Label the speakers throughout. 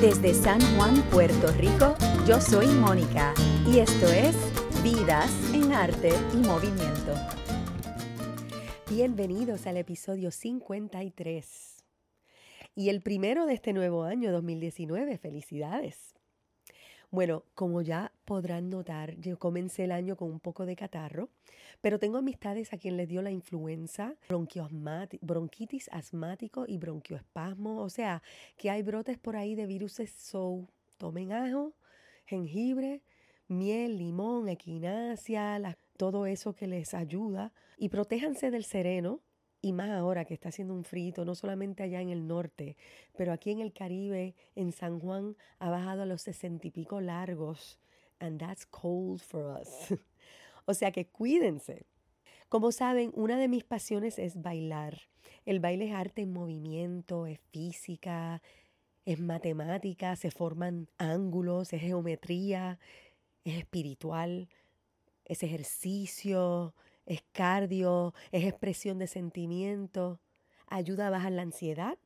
Speaker 1: Desde San Juan, Puerto Rico, yo soy Mónica y esto es Vidas en Arte y Movimiento. Bienvenidos al episodio 53 y el primero de este nuevo año 2019. Felicidades. Bueno, como ya podrán notar, yo comencé el año con un poco de catarro, pero tengo amistades a quien les dio la influenza, bronquitis asmático y bronquioespasmo, o sea, que hay brotes por ahí de virus, so tomen ajo, jengibre, miel, limón, equinacia, todo eso que les ayuda y protéjanse del sereno, y más ahora que está haciendo un frito, no solamente allá en el norte, pero aquí en el Caribe, en San Juan, ha bajado a los sesenta y pico largos. And that's cold for us. o sea que cuídense. Como saben, una de mis pasiones es bailar. El baile es arte en movimiento, es física, es matemática, se forman ángulos, es geometría, es espiritual, es ejercicio, es cardio, es expresión de sentimiento, ayuda a bajar la ansiedad,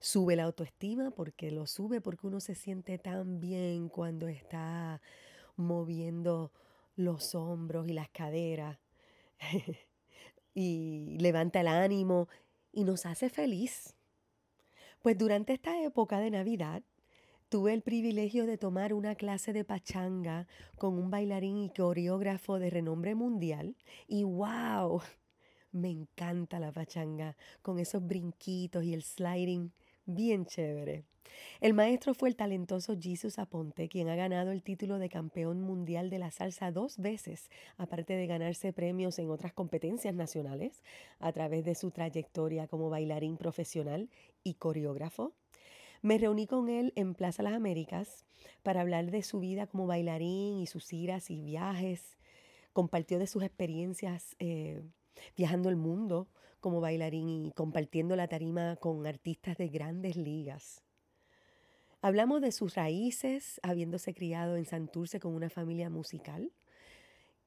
Speaker 1: sube la autoestima porque lo sube porque uno se siente tan bien cuando está moviendo los hombros y las caderas y levanta el ánimo y nos hace feliz. Pues durante esta época de Navidad Tuve el privilegio de tomar una clase de pachanga con un bailarín y coreógrafo de renombre mundial y wow, me encanta la pachanga con esos brinquitos y el sliding, bien chévere. El maestro fue el talentoso Jesus Aponte, quien ha ganado el título de campeón mundial de la salsa dos veces, aparte de ganarse premios en otras competencias nacionales, a través de su trayectoria como bailarín profesional y coreógrafo. Me reuní con él en Plaza Las Américas para hablar de su vida como bailarín y sus iras y viajes. Compartió de sus experiencias eh, viajando el mundo como bailarín y compartiendo la tarima con artistas de grandes ligas. Hablamos de sus raíces, habiéndose criado en Santurce con una familia musical.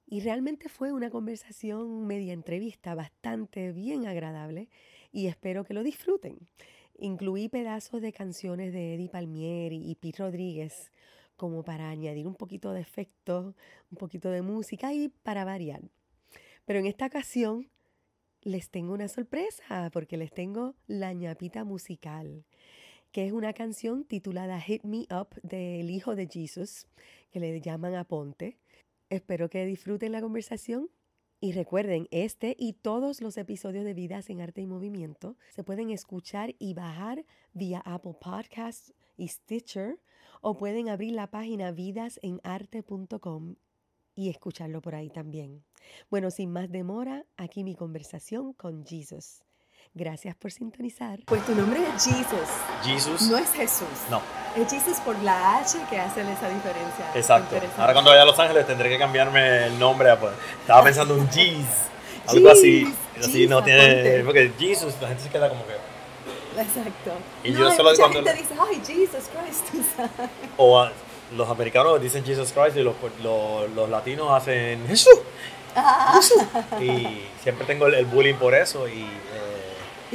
Speaker 1: Y realmente fue una conversación media entrevista bastante bien agradable y espero que lo disfruten. Incluí pedazos de canciones de Eddie Palmieri y Pete Rodríguez como para añadir un poquito de efecto, un poquito de música y para variar. Pero en esta ocasión les tengo una sorpresa porque les tengo La ñapita musical, que es una canción titulada Hit Me Up del hijo de Jesus, que le llaman Aponte. Espero que disfruten la conversación y recuerden, este y todos los episodios de Vidas en Arte y Movimiento se pueden escuchar y bajar vía Apple Podcasts y Stitcher o pueden abrir la página vidasenarte.com y escucharlo por ahí también. Bueno, sin más demora, aquí mi conversación con Jesus. Gracias por sintonizar. Pues tu nombre es Jesus.
Speaker 2: Jesus.
Speaker 1: No es Jesús.
Speaker 2: No.
Speaker 1: Es Jesus por la H que hace esa diferencia.
Speaker 2: Exacto. Ahora cuando vaya a Los Ángeles tendré que cambiarme el nombre. Pues, estaba pensando un Jesus. Algo así. Así no tiene. Porque Jesus, la gente se queda como que.
Speaker 1: Exacto.
Speaker 2: Y yo solo
Speaker 1: mucha cuando. gente dice, ay, Jesus Christ.
Speaker 2: o los americanos dicen Jesus Christ y los, los, los latinos hacen Jesús. Ah. Jesús. Y siempre tengo el, bullying por eso. Y.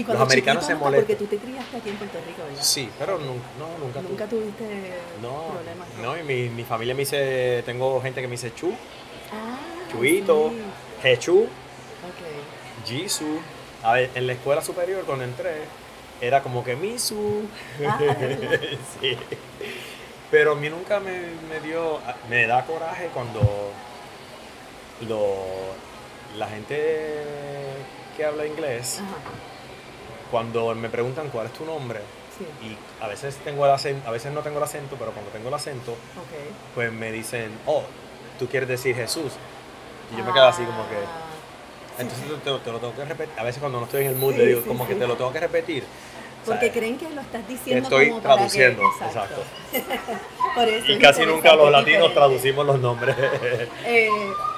Speaker 1: Los americanos se molestan. Porque tú te criaste aquí en Puerto Rico, ¿verdad?
Speaker 2: Sí, pero nunca, no, nunca,
Speaker 1: ¿Nunca tuviste problemas?
Speaker 2: No, y mi, mi, familia me dice, tengo gente que me dice Chu, ah, Chuito, Jechu, okay. Jisoo. A ver, en la escuela superior cuando entré, era como que Misu. Ah, sí. Pero a mí nunca me, me, dio, me da coraje cuando lo, la gente que habla inglés cuando me preguntan cuál es tu nombre, y a veces tengo el acento, a veces no tengo el acento, pero cuando tengo el acento, pues me dicen, oh, tú quieres decir Jesús. Y yo me quedo así como que. Ah, entonces te, lo tengo que repetir. A veces cuando no estoy en el mood, le digo, como que te lo tengo que repetir.
Speaker 1: Porque creen que lo estás diciendo.
Speaker 2: Estoy
Speaker 1: como
Speaker 2: traduciendo, exacto. y casi nunca los latinos traducimos los nombres.
Speaker 1: Eh,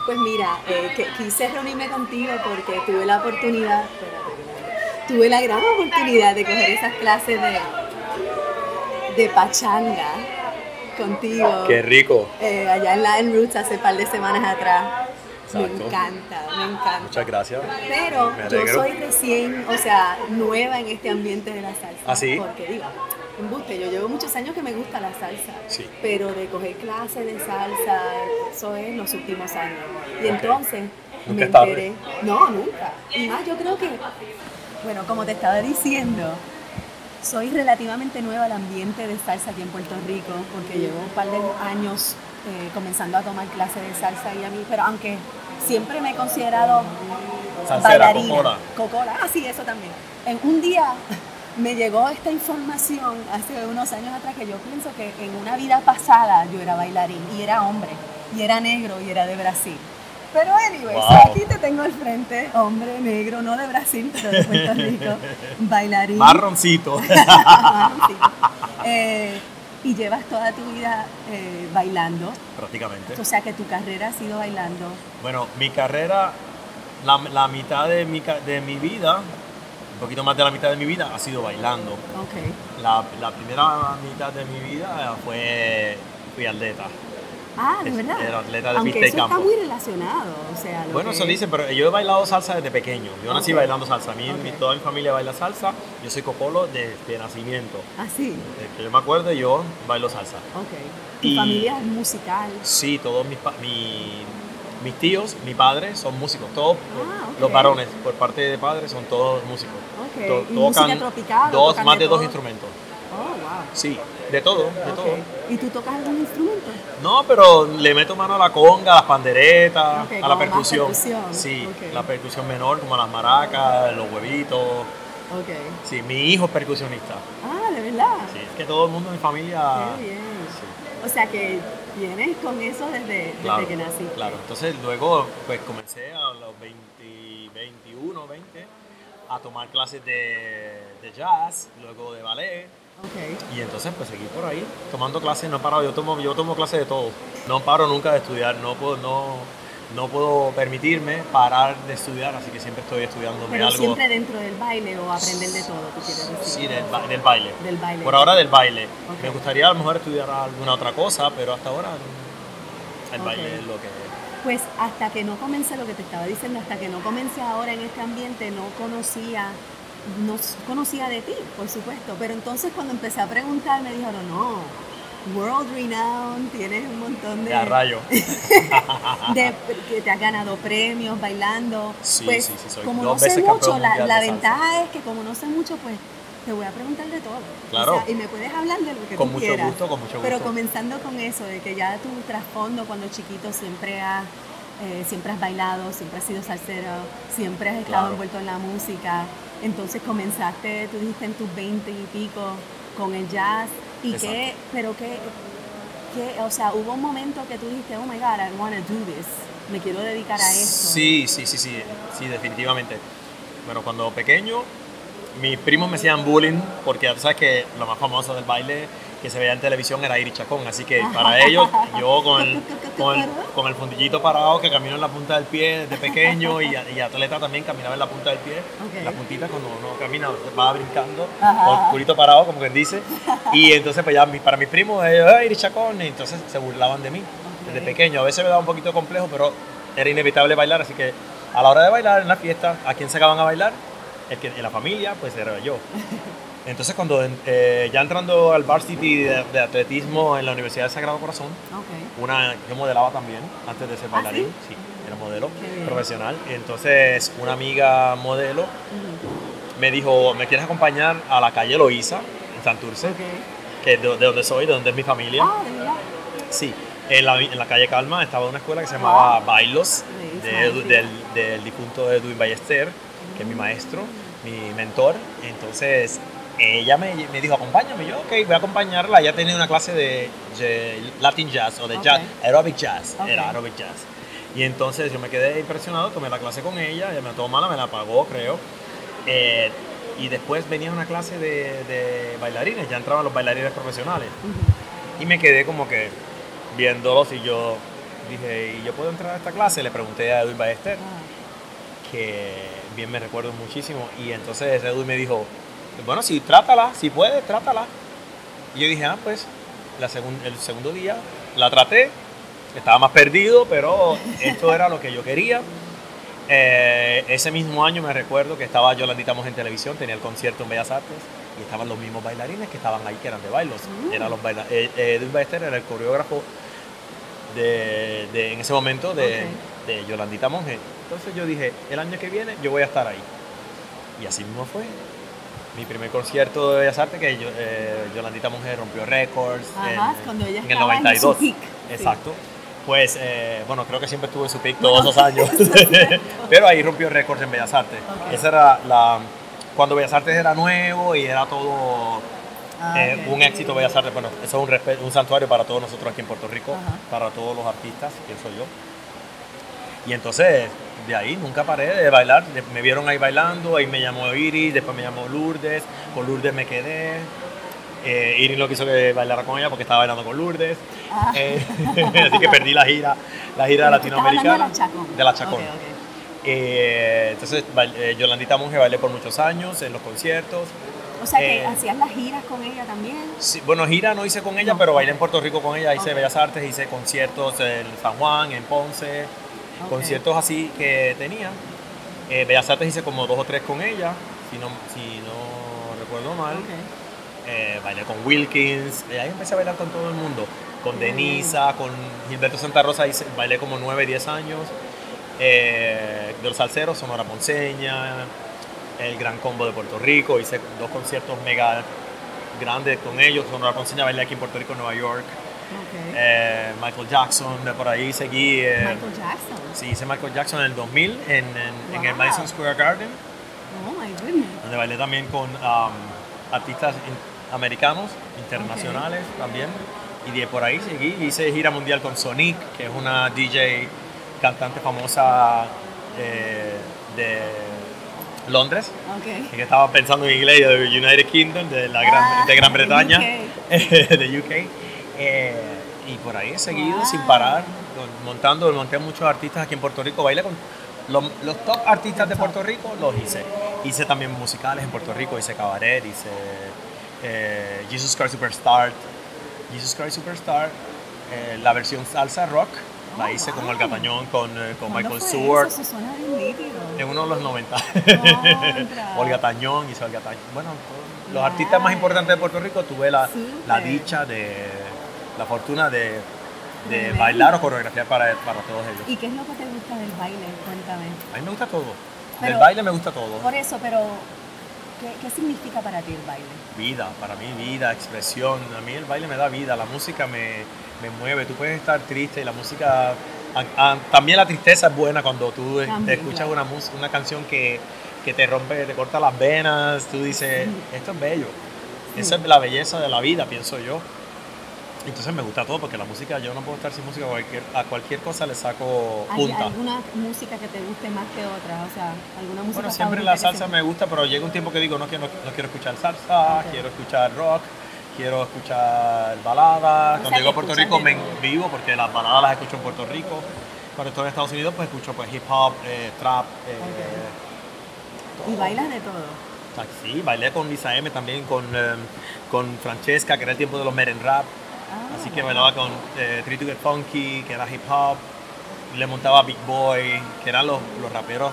Speaker 1: pues mira, eh, quise reunirme contigo porque tuve la oportunidad tuve la gran oportunidad de coger esas clases de, de pachanga contigo.
Speaker 2: Qué rico.
Speaker 1: Eh, allá en la Roots hace un par de semanas atrás. Me encanta, me encanta.
Speaker 2: Muchas gracias.
Speaker 1: Pero yo soy recién, o sea, nueva en este ambiente de la salsa.
Speaker 2: ¿Ah, sí?
Speaker 1: Porque digo,
Speaker 3: Embuste, yo llevo muchos años que me gusta la salsa,
Speaker 2: Sí.
Speaker 3: pero de coger clases de salsa, eso es los últimos años. Y entonces
Speaker 2: Nunca
Speaker 3: me
Speaker 2: tarde.
Speaker 3: enteré. No, nunca. Y más, yo creo que, bueno, como te estaba diciendo, soy relativamente nueva al ambiente de salsa aquí en Puerto Rico, porque llevo un par de años eh, comenzando a tomar clases de salsa y a mí, pero aunque siempre me he considerado
Speaker 2: Salsera,
Speaker 3: bailarina.
Speaker 2: cocola.
Speaker 3: Cocola, ah, sí, eso también. En un día me llegó esta información hace unos años atrás que yo pienso que en una vida pasada yo era bailarín y era hombre, y era negro y era de Brasil. Pero anyway,
Speaker 2: Wow.
Speaker 3: aquí te tengo al frente, hombre negro, no de Brasil, pero de Puerto Rico, bailarín.
Speaker 2: Marroncito.
Speaker 3: Marroncito. Eh, y llevas toda tu vida eh, bailando,
Speaker 2: Prácticamente.
Speaker 3: o sea que tu carrera ha sido bailando.
Speaker 2: Bueno, mi carrera, la, la mitad de mi, de mi vida, un poquito más de la mitad de mi vida, ha sido bailando.
Speaker 3: Ok.
Speaker 2: La, la primera mitad de mi vida fue, fui atleta.
Speaker 3: Ah, de verdad.
Speaker 2: era atleta de
Speaker 3: Aunque
Speaker 2: pista y
Speaker 3: eso
Speaker 2: campo.
Speaker 3: está muy relacionado, o sea, lo
Speaker 2: Bueno,
Speaker 3: que-
Speaker 2: eso dicen, pero yo he bailado salsa desde pequeño. Yo nací bailando salsa. A mí, mi-
Speaker 3: Ok.
Speaker 2: toda mi familia baila salsa. Yo soy copolo de, de nacimiento.
Speaker 3: Ah, sí.
Speaker 2: Desde que yo me acuerdo, yo bailo salsa.
Speaker 3: Ok. ¿Tu
Speaker 2: Y-
Speaker 3: familia es musical?
Speaker 2: Sí, todos mis, mi- mis tíos, mi padre son músicos. Todos
Speaker 3: Ah, ok.
Speaker 2: los varones, por parte de padre, son todos músicos.
Speaker 3: Ok.
Speaker 2: To-
Speaker 3: ¿Y música tropical
Speaker 2: Dos,
Speaker 3: tocan
Speaker 2: más
Speaker 3: de
Speaker 2: de dos instrumentos.
Speaker 3: Oh, wow.
Speaker 2: Sí, de todo, de todo.
Speaker 3: ¿Y tú tocas algún instrumento?
Speaker 2: No, pero le meto mano a la conga, a las panderetas, a la percusión.
Speaker 3: percusión.
Speaker 2: Sí, la percusión menor, como las maracas, los huevitos.
Speaker 3: Ok.
Speaker 2: Sí, mi hijo es percusionista.
Speaker 3: Ah, de verdad.
Speaker 2: Sí, es que todo el mundo en mi familia.
Speaker 3: Qué bien.
Speaker 2: Sí,
Speaker 3: O sea que vienes con eso desde, desde
Speaker 2: claro,
Speaker 3: que naciste.
Speaker 2: claro. Entonces luego pues comencé a los 20, 21, 20 a tomar clases de, de jazz, luego de ballet. Y entonces pues seguí por ahí tomando clases, no he parado, yo tomo, yo tomo clases de todo. No paro nunca de estudiar, no puedo, no, no puedo permitirme parar de estudiar, así que siempre estoy estudiándome
Speaker 3: Pero
Speaker 2: algo.
Speaker 3: siempre dentro del baile o aprender de todo, tú quieres decir.
Speaker 2: Sí, del, ba- del baile.
Speaker 3: Del baile.
Speaker 2: Por ahora del baile. Me gustaría a lo mejor estudiar alguna otra cosa, pero hasta ahora el baile es lo que
Speaker 3: Pues hasta que no comencé, lo que te estaba diciendo, hasta que no comencé ahora en este ambiente, no conocía, no conocía de ti, por supuesto. Pero entonces cuando empecé a preguntar, me dijeron, no, world renowned, tienes un montón de...
Speaker 2: de a rayo.
Speaker 3: de que te has ganado premios bailando.
Speaker 2: Sí,
Speaker 3: pues,
Speaker 2: sí, sí, soy
Speaker 3: como
Speaker 2: dos
Speaker 3: no sé
Speaker 2: veces
Speaker 3: mucho,
Speaker 2: campeón
Speaker 3: la, ventaja es que como no sé mucho, pues te voy a preguntar de todo.
Speaker 2: Claro.
Speaker 3: O sea, y me puedes hablar de lo que
Speaker 2: Con
Speaker 3: tú
Speaker 2: mucho
Speaker 3: quieras.
Speaker 2: gusto, con mucho
Speaker 3: Pero
Speaker 2: gusto.
Speaker 3: comenzando con eso, de que ya tu trasfondo cuando chiquito siempre has, eh, siempre has bailado, siempre has sido salsero, siempre has estado
Speaker 2: Claro.
Speaker 3: envuelto en la música. Entonces comenzaste, tú dijiste en tus 20 y pico, con el jazz. ¿Y
Speaker 2: Exacto.
Speaker 3: qué, pero qué, qué, o sea, hubo un momento que tú dijiste, oh my God, I want to do this. Me quiero dedicar a esto.
Speaker 2: Sí, sí, sí, sí, sí, definitivamente. Bueno, cuando pequeño, mis primos me hacían bullying porque ya tú sabes que lo más famoso del baile que se veía en televisión era Iris Chacón, así que para ellos yo con el, con el, con el fundillito parado que camino en la punta del pie desde pequeño y, y atleta también caminaba en la punta del pie,
Speaker 3: Ok.
Speaker 2: la puntita cuando uno camina va brincando,
Speaker 3: Ajá.
Speaker 2: con el culito parado como quien dice, y entonces pues ya para mis primos ellos, "Ah, Iris Chacón, y entonces se burlaban de mí desde
Speaker 3: Ok.
Speaker 2: pequeño, a veces me daba un poquito complejo, pero era inevitable bailar, así que a la hora de bailar en la fiesta, ¿a quién sacaban a bailar? El que, en la familia, pues era yo. Entonces cuando eh, ya entrando al varsity de, de atletismo en la Universidad del Sagrado Corazón,
Speaker 3: Ok.
Speaker 2: una, yo modelaba también antes de ser
Speaker 3: ¿Ah,
Speaker 2: bailarín, sí, era modelo profesional. Entonces una amiga modelo me dijo, ¿me quieres acompañar a la calle Loíza, en Santurce?
Speaker 3: Ok.
Speaker 2: Que es de, de donde soy, de donde es mi familia.
Speaker 3: Ah, de verdad.
Speaker 2: Sí, en la, en la calle Calma estaba una escuela que se llamaba
Speaker 3: Wow.
Speaker 2: Bailos,
Speaker 3: Sí,
Speaker 2: de
Speaker 3: sí.
Speaker 2: del, del difunto Edwin Ballester, que es mi maestro, mi mentor. Entonces, ella me, me dijo, acompáñame. Yo, ok, voy a acompañarla. Ella tenía una clase de, de Latin Jazz o de jazz, aerobic jazz,
Speaker 3: Ok.
Speaker 2: era aerobic jazz. Y entonces yo me quedé impresionado, tomé la clase con ella, ella me la tomó mala, me la pagó, creo. Eh, y después venía una clase de, de bailarines, ya entraban los bailarines profesionales. Y me quedé como que viéndolos y yo dije, ¿y yo puedo entrar a esta clase? Le pregunté a Edwin Ballester,
Speaker 3: Ah,
Speaker 2: que bien me recuerdo muchísimo. Y entonces Edwin me dijo, bueno, si trátala, si puedes, trátala. Y yo dije, ah, pues la segun- el segundo día la traté, estaba más perdido, pero esto era lo que yo quería. Eh, ese mismo año me recuerdo que estaba Yolandita Moj en televisión, tenía el concierto en Bellas Artes y estaban los mismos bailarines que estaban ahí, que eran de bailos. Mm. Eran los eh, eh, Ballester era el coreógrafo de, en ese momento de, de Yolandita Monge. Entonces yo dije, el año que viene yo voy a estar ahí. Y así mismo fue mi primer concierto de Bellas Artes, que yo, eh, Yolandita Monge rompió récords
Speaker 3: en, en, el 92.
Speaker 2: Exacto. Pues, eh, bueno, creo que siempre estuvo en su pick todos esos años. Pero ahí rompió récords en Bellas Artes. Esa era la. Cuando Bellas Artes era nuevo y era todo ah, eh, un éxito Bellas Artes. Bueno, eso es un, un santuario para todos nosotros aquí en Puerto Rico, para todos los artistas, pienso yo. Y entonces, de ahí nunca paré de bailar. Me vieron ahí bailando, ahí me llamó Iris, después me llamó Lourdes, con Lourdes me quedé. Eh, Iris no quiso que bailara con ella porque estaba bailando con Lourdes. Ah. Eh, así que perdí la gira, la gira latinoamericana. De la Chacón. Eh, entonces, eh, Yolandita Monge bailé por muchos años en los conciertos.
Speaker 3: O sea, que hacías las giras con ella también.
Speaker 2: Sí, bueno, gira no hice con ella, pero bailé en Puerto Rico con ella. Hice Bellas Artes, hice conciertos en San Juan, en Ponce conciertos así que tenía. Eh, Bellas Artes hice como dos o tres con ella, si no, si no recuerdo mal. Eh, bailé con Wilkins, ahí empecé a bailar con todo el mundo. Con Denisa, con Gilberto Santa Rosa, hice, bailé como 9, 10 años. Eh, de los salseros, Sonora Ponceña, el Gran Combo de Puerto Rico, hice dos conciertos mega grandes con ellos. Sonora Ponceña bailé aquí en Puerto Rico, Nueva York. Eh, Michael Jackson, por ahí seguí.
Speaker 3: Eh, Michael Jackson.
Speaker 2: Sí, hice Michael Jackson en el 2000 en, en, el Madison Square Garden.
Speaker 3: Oh my goodness.
Speaker 2: Donde bailé también con um, artistas americanos, internacionales también. Y de por ahí seguí. Hice gira mundial con Sonic, que es una DJ cantante famosa eh, de Londres,
Speaker 3: okay.
Speaker 2: que estaba pensando en inglés de United Kingdom, de, la Gran, ah, de Gran Bretaña, de UK. Eh, y por ahí he seguido sin parar, montando, monté muchos artistas aquí en Puerto Rico, bailé con los, top artistas de Puerto Rico, los hice. Hice también musicales en Puerto Rico, hice cabaret, hice eh, Jesus Christ Superstar, Jesus Christ Superstar, eh, la versión salsa rock, la hice con Olga Tañón, con, con Michael Stewart. En uno de los 90. Olga Tañón, hice Olga Tañón. Bueno, los artistas más importantes de Puerto Rico tuve la, la dicha de la fortuna de, de bailar o coreografiar para, para todos ellos.
Speaker 3: ¿Y qué es lo que te gusta del baile? Cuéntame.
Speaker 2: A mí me gusta todo. del baile me gusta todo.
Speaker 3: Por eso, pero ¿qué, ¿qué, significa para ti el baile?
Speaker 2: Vida, para mí vida, expresión. A mí el baile me da vida, la música me, me mueve. Tú puedes estar triste y la música... también la tristeza es buena cuando tú escuchas una, una canción que, que, te rompe, te corta las venas, tú dices, esto es bello. Esa es la belleza de la vida, pienso yo. Entonces me gusta todo porque la música, yo no puedo estar sin música, cualquier, a cualquier cosa le saco punta.
Speaker 3: ¿Hay alguna música que te guste más que otra? O sea, alguna música
Speaker 2: Bueno, siempre la salsa me gusta, pero llega un tiempo que digo, no quiero, no, quiero escuchar salsa, quiero escuchar rock, quiero escuchar baladas. Cuando llego a Puerto Rico me vivo porque las baladas las escucho en Puerto Rico. Cuando estoy en Estados Unidos pues escucho pues hip hop, eh, trap.
Speaker 3: Eh, ¿Y bailas de todo?
Speaker 2: Sí, bailé con Lisa M también, con, eh, con Francesca, que era el tiempo de los meren rap. Ah, Así que bailaba con eh, Three to Get Funky, que era hip hop, le montaba Big Boy, que eran los, los raperos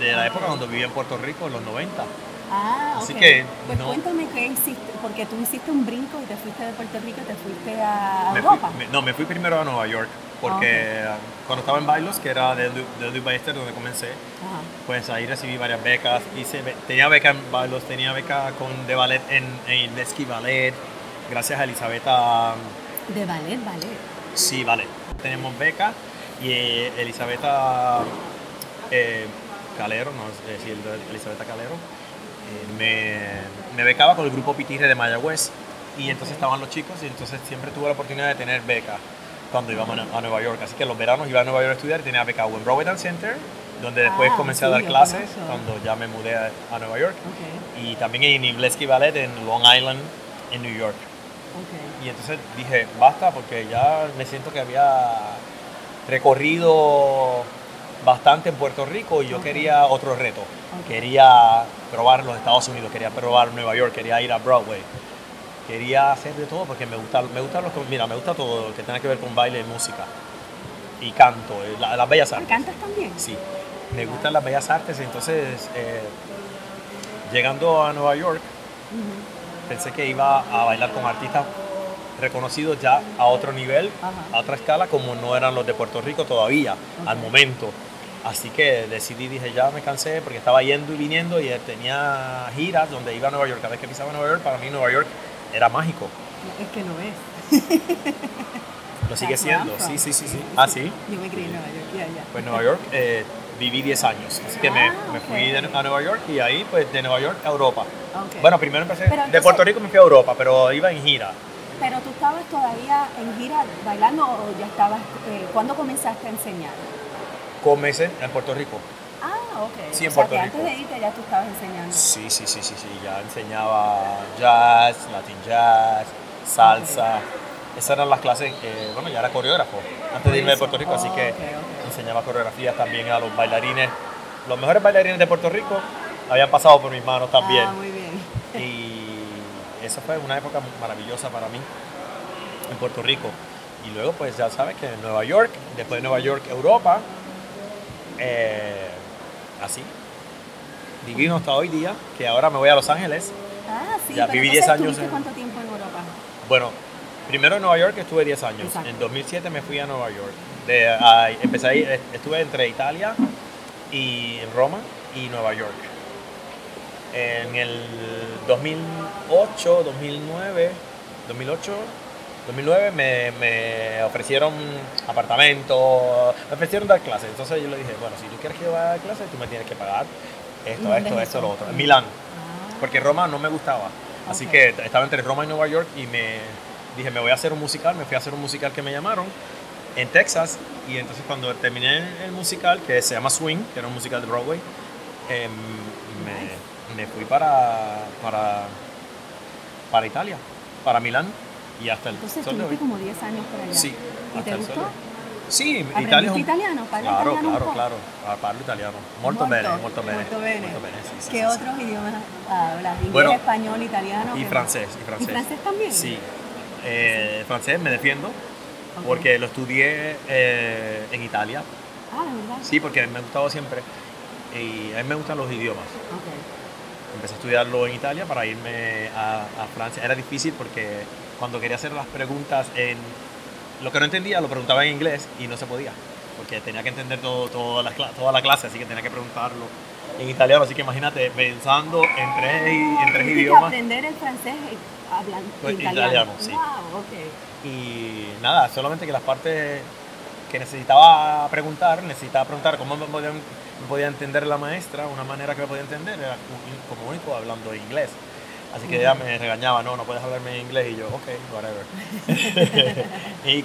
Speaker 2: de la época cuando vivía en Puerto Rico, en los 90.
Speaker 3: Ah, Así que, pues cuéntame qué hiciste, porque tú hiciste un brinco y te fuiste de Puerto Rico y te fuiste a Europa.
Speaker 2: no, me fui primero a Nueva York, porque cuando estaba en Bailos, que era de, de Ballester, donde comencé, pues ahí recibí varias becas. Hice, tenía beca en Bailos, tenía beca con, de ballet en, en Lesky Ballet, gracias a Elisabetta.
Speaker 3: ¿De ballet, ballet?
Speaker 2: Sí, ballet. Tenemos beca y eh, Elisabetta eh, Calero, no sé si Elisabetta Calero, eh, me, becaba con el grupo Pitirre de Mayagüez y entonces estaban los chicos y entonces siempre tuve la oportunidad de tener beca cuando íbamos a Nueva York. Así que los veranos iba a Nueva York a estudiar y tenía beca en Robertson Center, donde después ah, comencé a dar clases cuando ya me mudé a, Nueva York. Y también en Inglesky Ballet en Long Island, en New York. Y entonces dije, basta, porque ya me siento que había recorrido bastante en Puerto Rico y yo quería otro reto. Quería probar los Estados Unidos, quería probar Nueva York, quería ir a Broadway. Quería hacer de todo porque me gusta, me gusta los, mira, me gusta todo lo que tenga que ver con baile y música. Y canto, eh, las bellas artes.
Speaker 3: ¿Cantas también?
Speaker 2: Sí, me gustan las bellas artes, entonces eh, llegando a Nueva York Pensé que iba a bailar con artistas reconocidos ya a otro nivel, a otra escala, como no eran los de Puerto Rico todavía, al momento. Así que decidí, dije, ya me cansé porque estaba yendo y viniendo y tenía giras donde iba a Nueva York. Cada vez que pisaba Nueva York, para mí Nueva York era mágico.
Speaker 3: Es que lo es.
Speaker 2: Lo sigue siendo, sí, sí, sí, sí. Ah, sí.
Speaker 3: Yo me crié en Nueva York, ya, ya.
Speaker 2: Pues Nueva York eh, viví 10 años, así que me,
Speaker 3: Ah,
Speaker 2: me fui de- a Nueva York y ahí pues de Nueva York a Europa. Bueno, primero empecé, de Puerto Rico me fui a Europa, pero iba en gira.
Speaker 3: Pero tú estabas todavía en gira bailando o ya estabas, eh, ¿cuándo comenzaste a enseñar?
Speaker 2: Comencé en Puerto Rico.
Speaker 3: Ah, ok.
Speaker 2: Sí, en
Speaker 3: o sea,
Speaker 2: Puerto
Speaker 3: que
Speaker 2: Rico.
Speaker 3: antes de irte ya tú estabas enseñando.
Speaker 2: Sí, sí, sí, sí, sí, ya enseñaba jazz, latin jazz, salsa. Esas eran las clases, eh, bueno, ya era coreógrafo antes de irme de Puerto. Rico, así que. Enseñaba coreografías también a los bailarines. Los mejores bailarines de Puerto Rico habían pasado por mis manos también.
Speaker 3: Ah, muy bien.
Speaker 2: Y eso fue una época maravillosa para mí en Puerto Rico. Y luego, pues ya sabes que en Nueva York, después de Nueva York, Europa, eh, así. Divino hasta hoy día, que ahora me voy a Los Ángeles.
Speaker 3: Ah, sí,
Speaker 2: Ya viví
Speaker 3: entonces,
Speaker 2: 10 años
Speaker 3: ¿tuviste
Speaker 2: en-
Speaker 3: cuánto tiempo en Europa?
Speaker 2: Bueno, primero en Nueva York estuve 10 años.
Speaker 3: Exacto.
Speaker 2: En 2007 me fui a Nueva York. De, empecé ahí, estuve entre Italia y Roma y Nueva York. En el 2008, 2009, 2008, 2009 me, me ofrecieron apartamento, me ofrecieron dar clases. Entonces yo le dije, bueno, si tú quieres que yo vaya a dar clases, tú me tienes que pagar esto,
Speaker 3: ¿Dónde
Speaker 2: esto,
Speaker 3: es
Speaker 2: esto, lo otro. En Milán
Speaker 3: Ah,
Speaker 2: porque Roma no me gustaba. Así
Speaker 3: Ok.
Speaker 2: que estaba entre Roma y Nueva York y me dije, me voy a hacer un musical, me fui a hacer un musical que me llamaron en Texas y entonces cuando terminé el musical, que se llama Swing, que era un musical de Broadway, em, me, me fui para, para, para Italia, para Milán y hasta el
Speaker 3: entonces
Speaker 2: sol de
Speaker 3: estuviste
Speaker 2: hoy.
Speaker 3: como 10 años por allá.
Speaker 2: Sí,
Speaker 3: ¿Y te gustó?
Speaker 2: de. Sí,
Speaker 3: ¿Aprendiste
Speaker 2: Italia
Speaker 3: italiano? ¿Parla
Speaker 2: Claro,
Speaker 3: italiano
Speaker 2: claro, claro. Ah, Parlo italiano. Molto bene, molto bene.
Speaker 3: molto bene.
Speaker 2: molto bene, sí, sí,
Speaker 3: ¿Qué
Speaker 2: sí,
Speaker 3: otros idiomas hablas? ¿Inglés,
Speaker 2: Bueno,
Speaker 3: español, italiano?
Speaker 2: Y
Speaker 3: ¿Qué
Speaker 2: francés, y francés.
Speaker 3: ¿Y francés también?
Speaker 2: Sí. Eh, francés me defiendo Porque lo estudié eh, en Italia.
Speaker 3: Ah, ¿de verdad?
Speaker 2: Sí, porque me ha gustado siempre. Y a mí me gustan los idiomas.
Speaker 3: Ok.
Speaker 2: Empecé a estudiarlo en Italia para irme a, a Francia. Era difícil porque cuando quería hacer las preguntas en... Lo que no entendía lo preguntaba en inglés y no se podía. Porque tenía que entender todo, toda, la, toda la clase, así que tenía que preguntarlo en italiano. Así que imagínate, pensando en tres, en tres idiomas.
Speaker 3: aprender el francés hablando
Speaker 2: Pues,
Speaker 3: italiano.
Speaker 2: italiano, sí.
Speaker 3: Wow, ok.
Speaker 2: Y nada, solamente que las partes que necesitaba preguntar, necesitaba preguntar cómo me podía, me podía entender la maestra, una manera que me podía entender era como único hablando inglés. Así que ella me regañaba, no, no puedes hablarme en inglés y yo, ok, whatever. y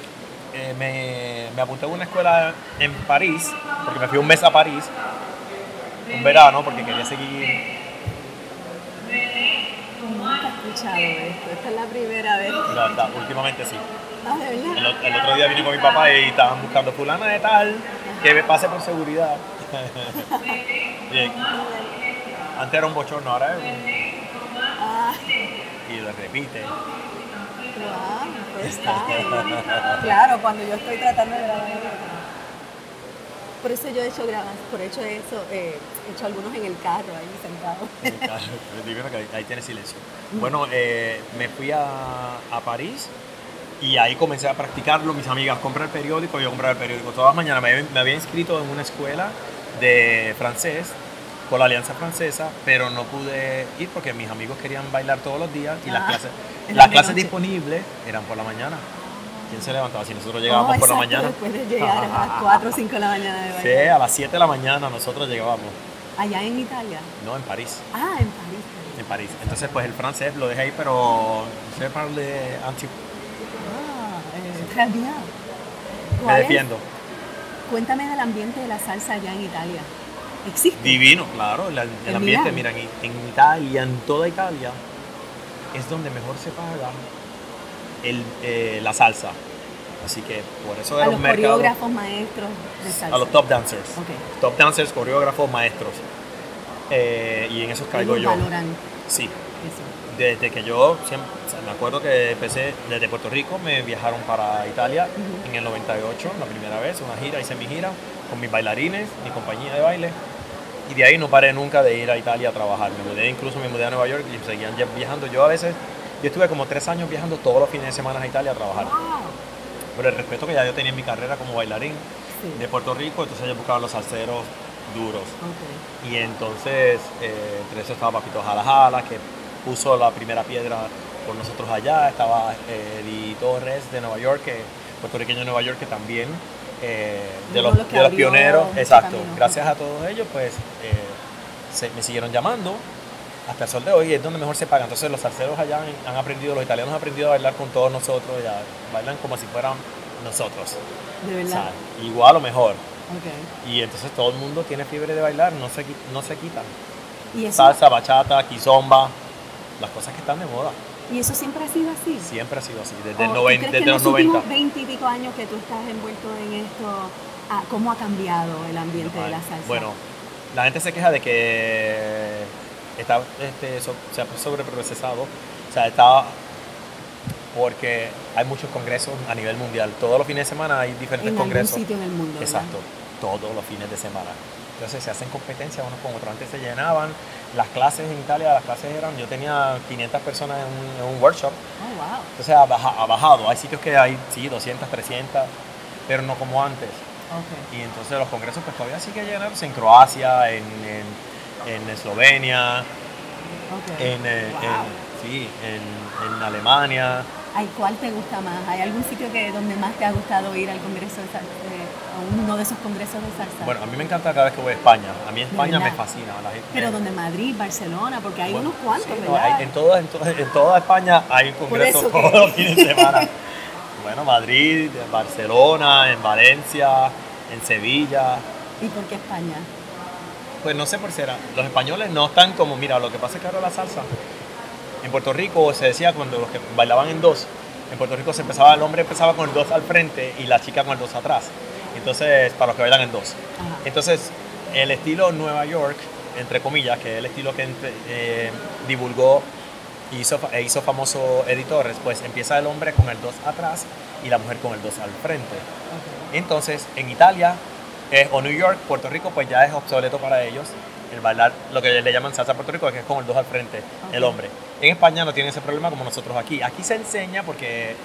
Speaker 2: eh, me, me apunté a una escuela en París, porque me fui un mes a París, un verano, porque quería seguir,
Speaker 3: Nunca he escuchado esto. Esta es la primera vez.
Speaker 2: la verdad, últimamente sí.
Speaker 3: Ah, ¿de verdad?
Speaker 2: El, otro día vine con mi papá y estaban buscando fulana de tal que me pase por seguridad. Bien. Antes era un bochorno, ahora es un-
Speaker 3: Ah,
Speaker 2: Y lo repite.
Speaker 3: wow, time. Claro, cuando yo estoy tratando de grabar. Por eso yo he hecho grabas, por hecho eso, eh, he hecho algunos en el carro ahí sentado.
Speaker 2: Es divino que ahí, ahí tiene silencio. Bueno, eh, me fui a, a París y ahí comencé a practicarlo. Mis amigas compran el periódico, yo compraba el periódico todas las mañanas. Me, había- me había inscrito en una escuela de francés con la Alianza Francesa, pero no pude ir porque mis amigos querían bailar todos los días y las
Speaker 3: Ah,
Speaker 2: clases, las clases
Speaker 3: noche.
Speaker 2: disponibles eran por la mañana. ¿Quién se levantaba? Si nosotros llegábamos
Speaker 3: Oh,
Speaker 2: por la mañana.
Speaker 3: Después de llegar a las 4 o 5 de la mañana de
Speaker 2: Sí, a las 7 de la mañana nosotros llegábamos.
Speaker 3: Allá en Italia.
Speaker 2: No, en París.
Speaker 3: Ah, en París.
Speaker 2: En París. Entonces, pues el francés lo dejé ahí, pero sé parle anti.
Speaker 3: Ah, eh, très bien.
Speaker 2: Me defiendo.
Speaker 3: Cuéntame del ambiente de la salsa allá en Italia. ¿Existe?
Speaker 2: Divino, claro. El, el
Speaker 3: En
Speaker 2: ambiente,
Speaker 3: Milán.
Speaker 2: mira, en, en Italia, en toda Italia, es donde mejor se paga el, eh, la salsa. Así que por eso de
Speaker 3: a
Speaker 2: los
Speaker 3: los coreógrafos maestros de salsa.
Speaker 2: A los top dancers. Top dancers, coreógrafos, maestros. Eh, y en esos caigo yo.
Speaker 3: valoran
Speaker 2: Sí.
Speaker 3: eso.
Speaker 2: Desde que yo, siempre, o sea, me acuerdo que empecé desde Puerto Rico, me viajaron para Italia
Speaker 3: Ujú.
Speaker 2: en el 98, la primera vez, una gira, hice mi gira con mis bailarines, mi compañía de baile. Y de ahí no paré nunca de ir a Italia a trabajar. Me mudé, incluso me mudé a Nueva York y seguían viajando. Yo a veces, yo estuve como tres años viajando todos los fines de semana a Italia a trabajar. Por el respeto que ya yo tenía en mi carrera como bailarín de Puerto Rico, entonces yo buscaba los salseros duros. Y entonces, eh, entre eso estaba Papito Jala Jala, que puso la primera piedra por nosotros allá. Estaba eh, Eddie Torres de Nueva York, que, puertorriqueño de Nueva York, que también eh, de, los, de los pioneros. Exacto. Gracias a todos ellos, pues se, me siguieron llamando hasta el sol de hoy es donde mejor se paga. Entonces los salseros allá han, aprendido, los italianos han aprendido a bailar con todos nosotros, ya bailan como si fueran nosotros.
Speaker 3: De verdad.
Speaker 2: igual o mejor. Y entonces todo el mundo tiene fiebre de bailar, no se, no se quitan. ¿Y Salsa, bachata, kizomba, las cosas que están de moda.
Speaker 3: ¿Y eso siempre ha sido así?
Speaker 2: Siempre ha sido así, desde, el 90, desde los, los
Speaker 3: últimos 20 y pico años que tú estás envuelto en esto, ah, ¿cómo ha cambiado el ambiente de la salsa?
Speaker 2: Bueno, la gente se queja de que está, este, se ha sobreprocesado, o sea, está porque hay muchos congresos a nivel mundial. Todos los fines de semana hay diferentes
Speaker 3: en
Speaker 2: congresos.
Speaker 3: sitio en el mundo.
Speaker 2: Exacto, todos los fines de semana. Entonces se hacen competencias unos con otros. Antes se llenaban. Las clases en Italia, las clases eran, yo tenía 500 personas en un, workshop.
Speaker 3: Oh, wow.
Speaker 2: Entonces ha, bajado. Hay sitios que hay, sí, 200, 300, pero no como antes.
Speaker 3: Okay.
Speaker 2: Y entonces los congresos pues todavía siguen llenarse en Croacia, en, en, Eslovenia, en, eh, sí, en Alemania.
Speaker 3: ¿Hay cuál te gusta más? ¿Hay algún sitio que donde más te ha gustado ir al congreso de salsa, a uno de esos congresos de salsa?
Speaker 2: Bueno, a mí me encanta cada vez que voy a España. A mí España me fascina. La gente,
Speaker 3: Pero donde Madrid, Barcelona, porque hay unos cuantos, ¿verdad?
Speaker 2: en, toda, en, en, toda España hay un congreso todos los fines de semana. bueno, Madrid, Barcelona, en Valencia, en Sevilla.
Speaker 3: ¿Y por qué España?
Speaker 2: Pues no sé por qué Los españoles no están como, mira, lo que pasa es que ahora la salsa en Puerto Rico se decía cuando los que bailaban en dos, en Puerto Rico se empezaba, el hombre empezaba con el dos al frente y la chica con el dos atrás. Entonces, para los que bailan en dos. Entonces, el estilo Nueva York, entre comillas, que es el estilo que eh, divulgó e hizo famoso editores, pues empieza el hombre con el dos atrás y la mujer con el dos al frente. Entonces, en Italia eh, o New York, Puerto Rico, pues ya es obsoleto para ellos el bailar, lo que le llaman salsa Puerto Rico, que es con el dos al frente, el hombre. En España no tienen ese problema como nosotros aquí. Aquí se enseña porque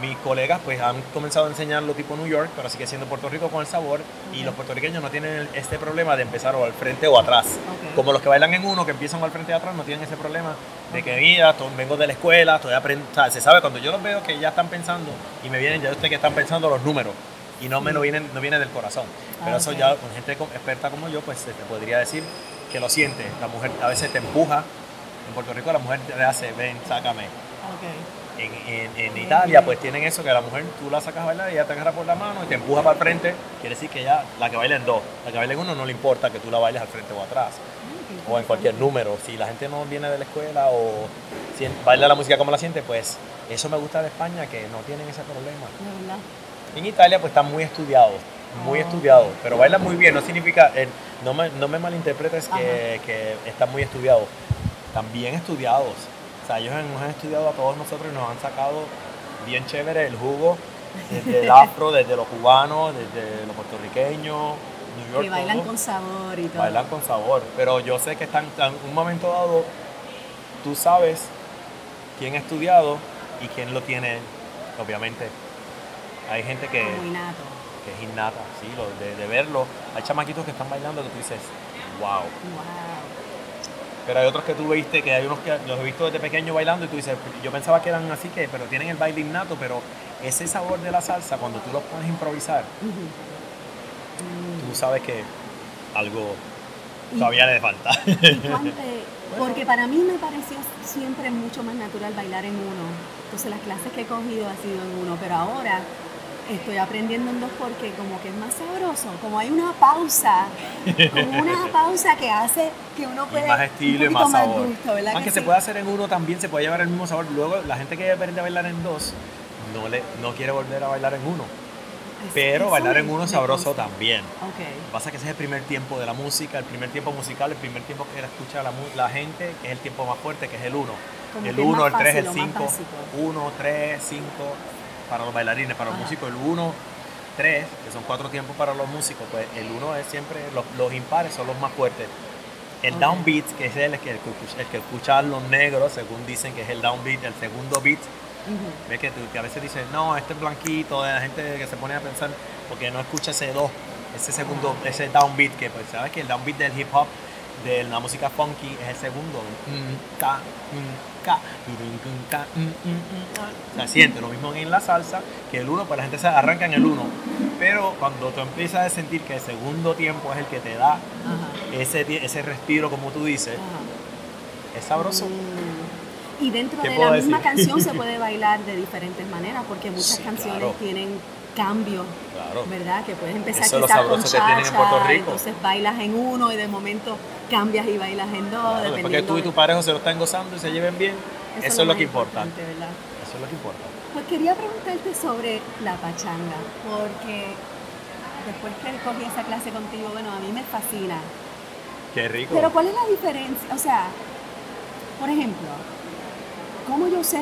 Speaker 2: mis colegas pues han comenzado a enseñarlo tipo New York, pero sigue siendo Puerto Rico con el sabor y los puertorriqueños no tienen este problema de empezar o al frente o atrás. Como los que bailan en uno, que empiezan al frente y atrás, no tienen ese problema de que mira, vengo de la escuela, estoy aprendiendo, se sabe cuando yo los veo que ya están pensando y me vienen, ya usted que están pensando los números y no me lo viene, no viene del corazón. Pero ah, eso ya con gente experta como yo, pues te podría decir que lo siente. La mujer a veces te empuja. En Puerto Rico la mujer te hace, ven, sácame. En, en, Italia pues tienen eso que la mujer tú la sacas a bailar y ella te agarra por la mano y te empuja para el frente. Quiere decir que ya la que baila en dos, la que baila en uno no le importa que tú la bailes al frente o atrás. o en cualquier número. Si la gente no viene de la escuela o si baila la música como la siente, pues eso me gusta de España, que no tienen ese problema. En Italia pues están muy estudiados, muy estudiados, pero bailan muy bien, no significa, no, me, no me malinterpretes que, que, están muy estudiados, están bien estudiados. O sea, ellos nos han estudiado a todos nosotros y nos han sacado bien chévere el jugo, desde el afro, desde los cubanos, desde los puertorriqueños, New York.
Speaker 3: Que bailan con sabor y todo.
Speaker 2: Bailan con sabor, pero yo sé que están en un momento dado, tú sabes quién ha estudiado y quién lo tiene, obviamente, hay gente que, que es innata, sí, lo, de, verlo. Hay chamaquitos que están bailando que tú dices, wow. Pero hay otros que tú viste, que hay unos que los he visto desde pequeño bailando y tú dices, yo pensaba que eran así, que pero tienen el baile innato, pero ese sabor de la salsa, cuando tú los pones a improvisar, tú sabes que algo todavía le falta.
Speaker 3: porque para mí me pareció siempre mucho más natural bailar en uno. Entonces las clases que he cogido ha sido en uno, pero ahora estoy aprendiendo en dos porque como que es más sabroso, como hay una pausa, como una pausa que hace que uno pueda...
Speaker 2: más estilo y más sabor. Aunque se puede hacer en uno también, se puede llevar el mismo sabor. Luego la gente que aprende a bailar en dos no, le, no quiere volver a bailar en uno. Pero bailar en uno es sabroso también.
Speaker 3: Okay.
Speaker 2: Pasa que ese es el primer tiempo de la música, el primer tiempo musical, el primer tiempo que escucha la, la gente, que es el tiempo más fuerte, que es el uno. el uno, el tres, el cinco. Uno, tres, cinco para los bailarines, para los músicos el 1, tres, que son cuatro tiempos para los músicos, pues el uno es siempre, los, los impares son los más fuertes. El downbeat, que es el que, el, que escuchan los negros, según dicen que es el downbeat, el segundo beat. Ves que, que, a veces dicen, no, este es blanquito, la gente que se pone a pensar, porque no escucha ese dos, ese segundo, ese downbeat, que pues sabes que el downbeat del hip hop de la música funky es el segundo. Se siente lo mismo en la salsa que el uno, pues la gente se arranca en el uno. Pero cuando tú empiezas a sentir que el segundo tiempo es el que te da ese, ese respiro, como tú dices, es sabroso.
Speaker 3: Y dentro de la misma canción se puede bailar de diferentes maneras, porque muchas canciones tienen cambios, ¿verdad? Que puedes empezar
Speaker 2: Eso
Speaker 3: quizás
Speaker 2: con chacha,
Speaker 3: entonces bailas en uno y de momento cambias y bailas en dos.
Speaker 2: porque tú y tu pareja se lo están gozando y se lleven bien, eso, es lo que importa.
Speaker 3: ¿verdad?
Speaker 2: Eso es lo que importa.
Speaker 3: Pues quería preguntarte sobre la pachanga, porque después que cogí esa clase contigo, bueno, a mí me fascina.
Speaker 2: Qué rico.
Speaker 3: Pero ¿cuál es la diferencia? O sea, por ejemplo, ¿cómo yo sé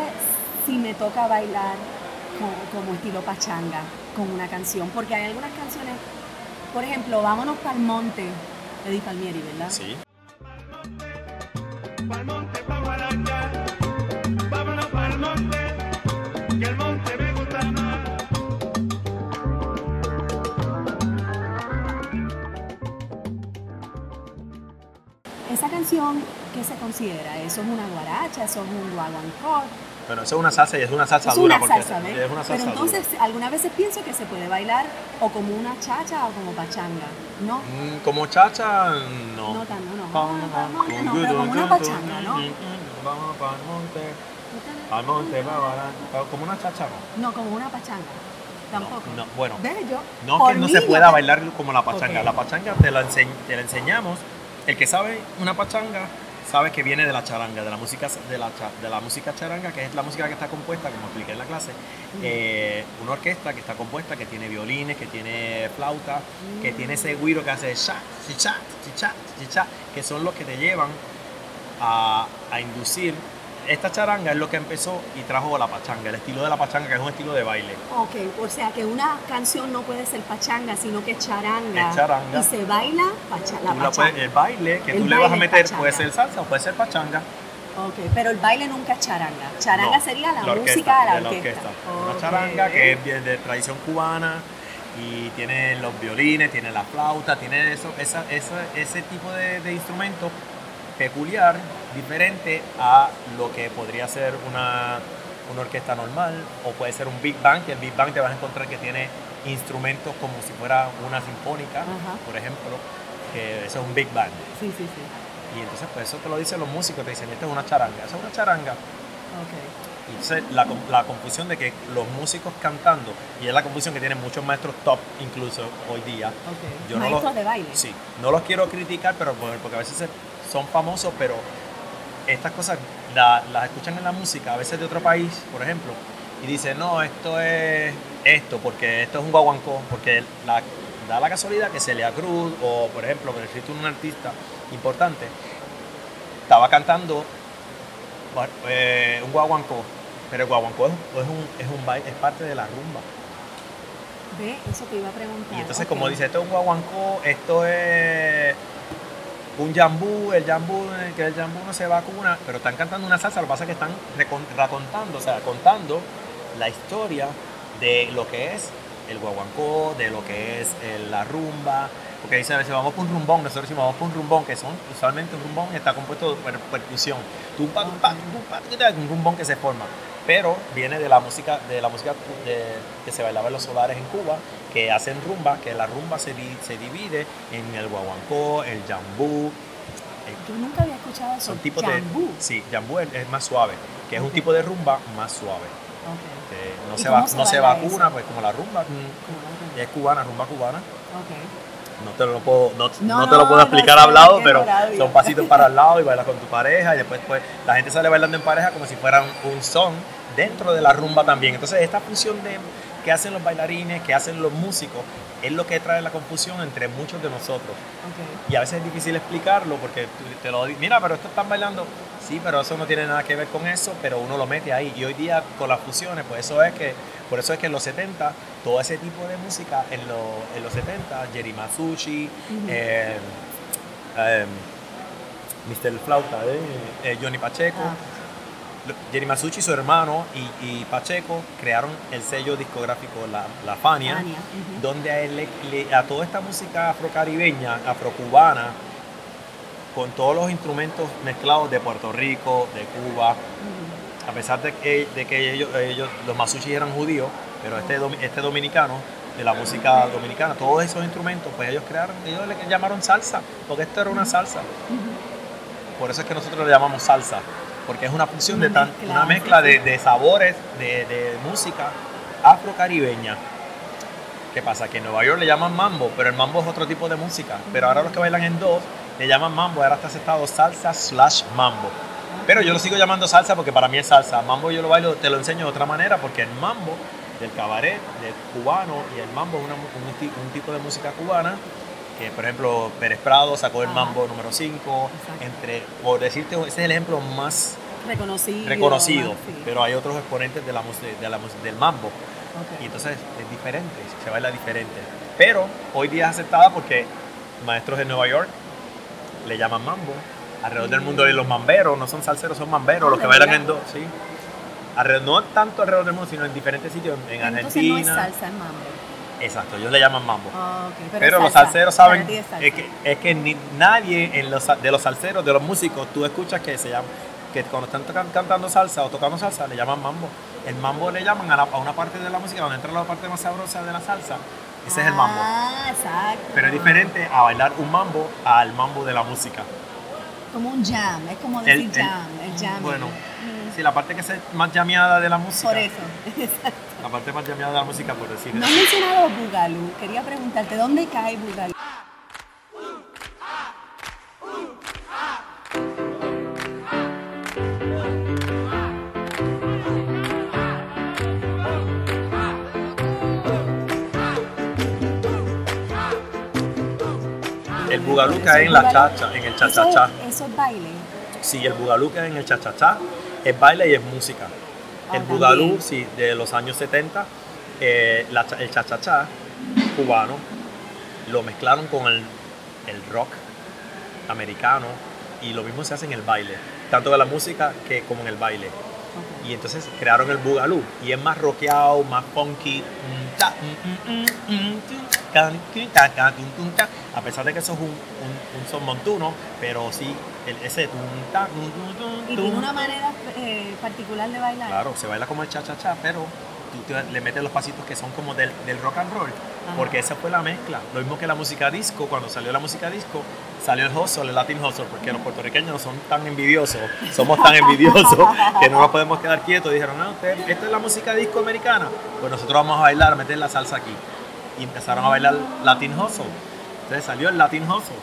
Speaker 3: si me toca bailar como, estilo pachanga con una canción? Porque hay algunas canciones, por ejemplo, Vámonos para el monte, Eddie Palmieri, ¿verdad?
Speaker 2: Sí.
Speaker 3: Esa canción, ¿qué se considera? ¿Eso es una guaracha? ¿Eso es un guaguancó?
Speaker 2: Bueno, eso es una salsa y es una salsa
Speaker 3: es
Speaker 2: dura.
Speaker 3: Una salsa, ¿ves? Es una salsa Pero entonces, algunas veces pienso que se puede bailar o como una chacha o como pachanga, ¿no?
Speaker 2: Mm, como chacha, no.
Speaker 3: No tanto, no. no, pero como una pachanga, ¿no?
Speaker 2: Vamos para el monte, al monte, como una chacha,
Speaker 3: ¿no? No, como una pachanga. Tampoco.
Speaker 2: No, bueno.
Speaker 3: Bello.
Speaker 2: No que no se pueda bailar como la pachanga. La pachanga te la, te la enseñamos. El que sabe una pachanga sabes que viene de la charanga, de la música de la, de la música charanga, que es la música que está compuesta, como expliqué en la clase, eh, una orquesta que está compuesta, que tiene violines, que tiene flauta, que tiene ese guiro que hace cha, chicha, chicha, chicha, que son los que te llevan a, a inducir esta charanga es lo que empezó y trajo la pachanga, el estilo de la pachanga, que es un estilo de baile.
Speaker 3: Ok, o sea que una canción no puede ser pachanga, sino que charanga.
Speaker 2: Es charanga.
Speaker 3: Y se baila la
Speaker 2: pachanga. el baile que tú le vas a meter puede ser salsa o puede ser pachanga.
Speaker 3: Ok, pero el baile nunca es charanga. Charanga sería la, música de la orquesta.
Speaker 2: Una charanga que es de tradición cubana y tiene los violines, tiene la flauta, tiene eso, esa, ese tipo de, de instrumentos peculiar, diferente a lo que podría ser una, una, orquesta normal o puede ser un big band, que el big band te vas a encontrar que tiene instrumentos como si fuera una sinfónica, por ejemplo, que eso es un big band.
Speaker 3: Sí, sí, sí.
Speaker 2: Y entonces pues eso te lo dicen los músicos, te dicen, esto es una charanga, eso es una charanga.
Speaker 3: Okay.
Speaker 2: Y entonces la, la, confusión de que los músicos cantando, y es la confusión que tienen muchos maestros top incluso hoy día.
Speaker 3: Yo Maestros no los, de baile.
Speaker 2: Sí, no los quiero criticar, pero porque a veces son famosos, pero estas cosas las escuchan en la música, a veces de otro país, por ejemplo, y dicen, no, esto es esto, porque esto es un guaguancó, porque da la casualidad que Celia Cruz, o por ejemplo, que necesito un artista importante, estaba cantando eh, un guaguancó, pero el guaguancó es, un, es, un, es parte de la rumba.
Speaker 3: Ve, eso te iba a preguntar.
Speaker 2: Y entonces, como dice, esto es un guaguancó, esto es un jambú, el jambú, que el jambú no se vacuna, pero están cantando una salsa, lo que pasa es que están recontando, o sea, contando la historia de lo que es el guaguancó, de lo que es la rumba, porque dice a veces vamos por un rumbón, nosotros decimos vamos por un rumbón, que son usualmente un rumbón está compuesto por percusión, un rumbón que se forma pero viene de la música de la música que se bailaba en los solares en Cuba, que hacen rumba, que la rumba se, se divide en el guaguancó, el jambú.
Speaker 3: Yo nunca había escuchado eso.
Speaker 2: Son tipos jambú. sí, jambú es, más suave, que es un tipo de rumba más suave. no se, va, no se vacuna, pues como la rumba, mm, es cubana, rumba cubana. No te lo puedo, no, no, te lo puedo explicar hablado, pero son pasitos para el lado y bailas con tu pareja y después pues la gente sale bailando en pareja como si fuera un, son dentro de la rumba también. Entonces esta función de que hacen los bailarines, que hacen los músicos, es lo que trae la confusión entre muchos de nosotros. Y a veces es difícil explicarlo porque te lo mira, pero esto están bailando. Sí, pero eso no tiene nada que ver con eso, pero uno lo mete ahí. Y hoy día con las fusiones, pues eso es que, por eso es que en los 70, todo ese tipo de música, en, en los 70, Jerry Masucci, eh, eh, Mr. Flauta, eh, Johnny Pacheco, ah. Jerry Masucci, su hermano y, Pacheco crearon el sello discográfico La, Fania, donde a, él, a toda esta música afrocaribeña, afrocubana, con todos los instrumentos mezclados de Puerto Rico, de Cuba, a pesar de que, de que ellos, ellos, los Masucci eran judíos, pero este, este dominicano, de la música dominicana, todos esos instrumentos, pues ellos crearon, ellos le llamaron salsa, porque esto era una salsa. Por eso es que nosotros le llamamos salsa porque es una función de tan, una mezcla de, sabores de, música afrocaribeña. ¿Qué pasa? Que en Nueva York le llaman mambo, pero el mambo es otro tipo de música. Pero ahora los que bailan en dos le llaman mambo, ahora está aceptado salsa slash mambo. Pero yo lo sigo llamando salsa porque para mí es salsa. Mambo yo lo bailo, te lo enseño de otra manera porque el mambo del cabaret, del cubano y el mambo es un, tipo de música cubana que por ejemplo Pérez Prado sacó el mambo número 5, entre, por decirte, ese es el ejemplo más
Speaker 3: reconocido,
Speaker 2: reconocido pero hay otros exponentes de la, de la, del mambo. Y entonces es diferente, se baila diferente. Pero hoy día es aceptada porque maestros de Nueva York le llaman mambo. Alrededor del mundo de los mamberos, no son salseros, son mamberos, los que bailan en dos, sí. no tanto alrededor del mundo, sino en diferentes sitios, en Argentina. No
Speaker 3: es salsa, es mambo.
Speaker 2: Exacto, ellos le llaman mambo. Ah, pero, los salseros saben es, que, es que ni, nadie en los, de los salseros, de los músicos, tú escuchas que se llama, que cuando están cantando salsa o tocando salsa le llaman mambo. El mambo le llaman a, una parte de la música donde entra la parte más sabrosa de la salsa. Ese es el mambo.
Speaker 3: Ah, exacto.
Speaker 2: Pero es diferente a bailar un mambo al mambo de la música.
Speaker 3: Como un jam, es como decir jam, el jam.
Speaker 2: Bueno, sí, la parte que es más llameada de la música.
Speaker 3: Por eso,
Speaker 2: La parte más llameada de la música, por decir.
Speaker 3: No he mencionado Bugalú. Quería preguntarte, ¿dónde cae Bugalú?
Speaker 2: El bugalú cae en la chacha, en el cha-cha-cha.
Speaker 3: ¿Eso es baile?
Speaker 2: Sí, el bugalú cae en el cha-cha-cha, es baile y es música. el ah, bugalú, sí, de los años 70, eh, el cha-cha-cha cubano, lo mezclaron con el, rock americano y lo mismo se hace en el baile, tanto en la música que como en el baile. Y entonces crearon el bugalú y es más rockeado, más funky. A pesar de que eso es un, un, son montuno, pero sí, el, ese
Speaker 3: Y tiene una manera eh, particular de bailar.
Speaker 2: Claro, se baila como el cha-cha-cha, pero tú le metes los pasitos que son como del, del rock and roll, porque esa fue la mezcla. Lo mismo que la música disco, cuando salió la música disco, salió el hustle, el Latin hustle, porque los puertorriqueños son tan envidiosos, somos tan envidiosos que no nos podemos quedar quietos. dijeron, no, usted, esta es la música disco americana, pues nosotros vamos a bailar, meter la salsa aquí. Y empezaron a bailar Latin hustle. Entonces salió el Latin hustle,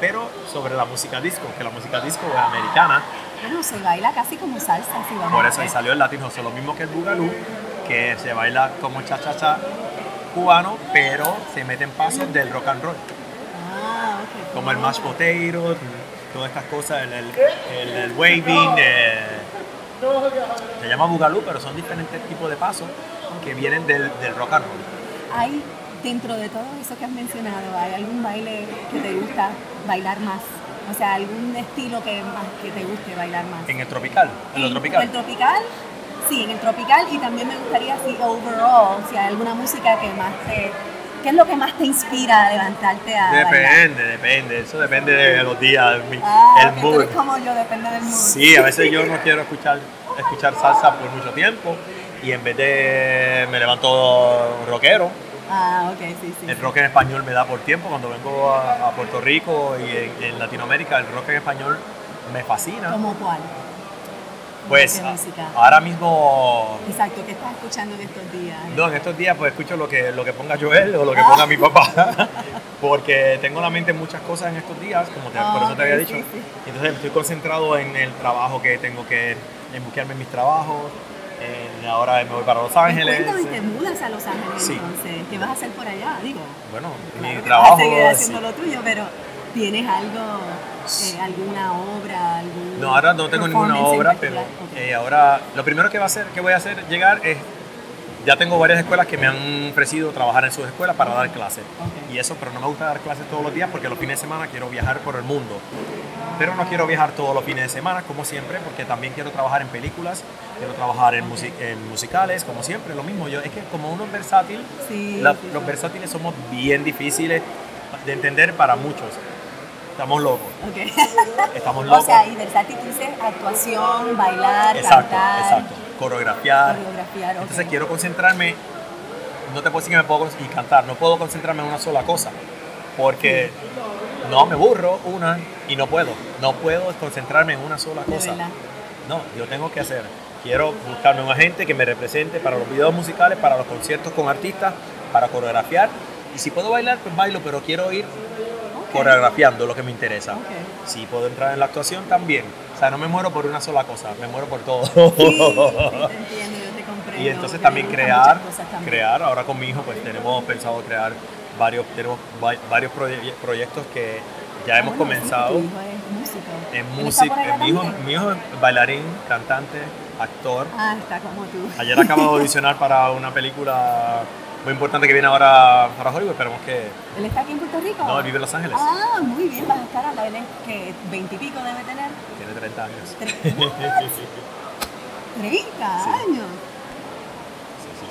Speaker 2: pero sobre la música disco, que la música disco es americana.
Speaker 3: Bueno, se baila casi como salsa. Si vamos
Speaker 2: Por eso ahí salió el Latin hustle, lo mismo que el Boogaloo que se baila como cha-cha-cha cubano, pero se meten pasos del rock and roll.
Speaker 3: Ah,
Speaker 2: como el mashed potato, todas estas cosas, el, el, waving. Eh, se llama bugalú, pero son diferentes tipos de pasos que vienen del, del rock and roll.
Speaker 3: Hay, dentro de todo eso que has mencionado, ¿hay algún baile que te gusta bailar más? O sea, algún estilo que, que te guste bailar más.
Speaker 2: En el tropical, en, lo tropical.
Speaker 3: El tropical Sí, en el tropical y también me gustaría si overall, si hay alguna música que más te... ¿Qué es lo que más te inspira a levantarte a
Speaker 2: Depende, depende, eso depende de los días,
Speaker 3: ah, el mood. como yo, depende del mood.
Speaker 2: Sí, a veces yo no quiero escuchar, escuchar salsa por mucho tiempo y en vez de me levanto rockero.
Speaker 3: Ah, ok, sí, sí.
Speaker 2: El rock en español me da por tiempo. Cuando vengo a, Puerto Rico y en, en, Latinoamérica, el rock en español me fascina.
Speaker 3: ¿Cómo cuál?
Speaker 2: Pues ahora mismo...
Speaker 3: Exacto, ¿qué estás escuchando en estos días?
Speaker 2: No, en estos días pues escucho lo que, lo que ponga Joel o lo que ponga mi papá, porque tengo en la mente muchas cosas en estos días, como por eso te había dicho. Entonces estoy concentrado en el trabajo que tengo que, en buscarme mis trabajos, ahora me voy para Los Ángeles.
Speaker 3: Cuéntame, te mudas a Los Ángeles sí. entonces, ¿qué vas a hacer por allá? Digo,
Speaker 2: bueno, mi trabajo... Vas
Speaker 3: a seguir haciendo lo tuyo, pero ¿tienes algo, eh, alguna obra, algún
Speaker 2: No, ahora no tengo ninguna obra, pero eh, ahora lo primero que, va a hacer, que voy a hacer llegar es ya tengo varias escuelas que me han ofrecido trabajar en sus escuelas para dar clases. Y eso, pero no me gusta dar clases todos los días porque los fines de semana quiero viajar por el mundo. Pero no quiero viajar todos los fines de semana, como siempre, porque también quiero trabajar en películas, quiero trabajar en, en musicales, como siempre, lo mismo. Yo, es que como uno es versátil, los versátiles somos bien difíciles de entender para muchos. Estamos locos. Estamos locos.
Speaker 3: O sea, y versátil dice actuación, bailar,
Speaker 2: exacto, cantar. Exacto, coreografiar. coreografiar Entonces quiero concentrarme, no te puedo decir que me puedo y cantar, no puedo concentrarme en una sola cosa, porque no me burro una y no puedo, no puedo concentrarme en una sola cosa. No, yo tengo que hacer, quiero buscarme un agente que me represente para los videos musicales, para los conciertos con artistas, para coreografiar. Y si puedo bailar, pues bailo, pero quiero ir coreografiando lo que me interesa. Si puedo entrar en la actuación, también. O sea, no me muero por una sola cosa, me muero por todo. Y entonces también crear, crear, ahora con mi hijo pues tenemos pensado crear varios, tenemos varios proyectos que ya ah, hemos comenzado.
Speaker 3: Tu hijo es
Speaker 2: músico. En mi, hijo, mi hijo es bailarín, cantante, actor.
Speaker 3: Ah, está como tú.
Speaker 2: Ayer acabo de audicionar para una película muy importante que viene ahora para Hollywood. Esperemos que.
Speaker 3: ¿Él está aquí en Puerto Rico?
Speaker 2: No, él vive en Los Ángeles.
Speaker 3: Ah, muy bien, vas a estar a la Él que veintipico debe tener.
Speaker 2: Tiene 30 años.
Speaker 3: ¿30 años?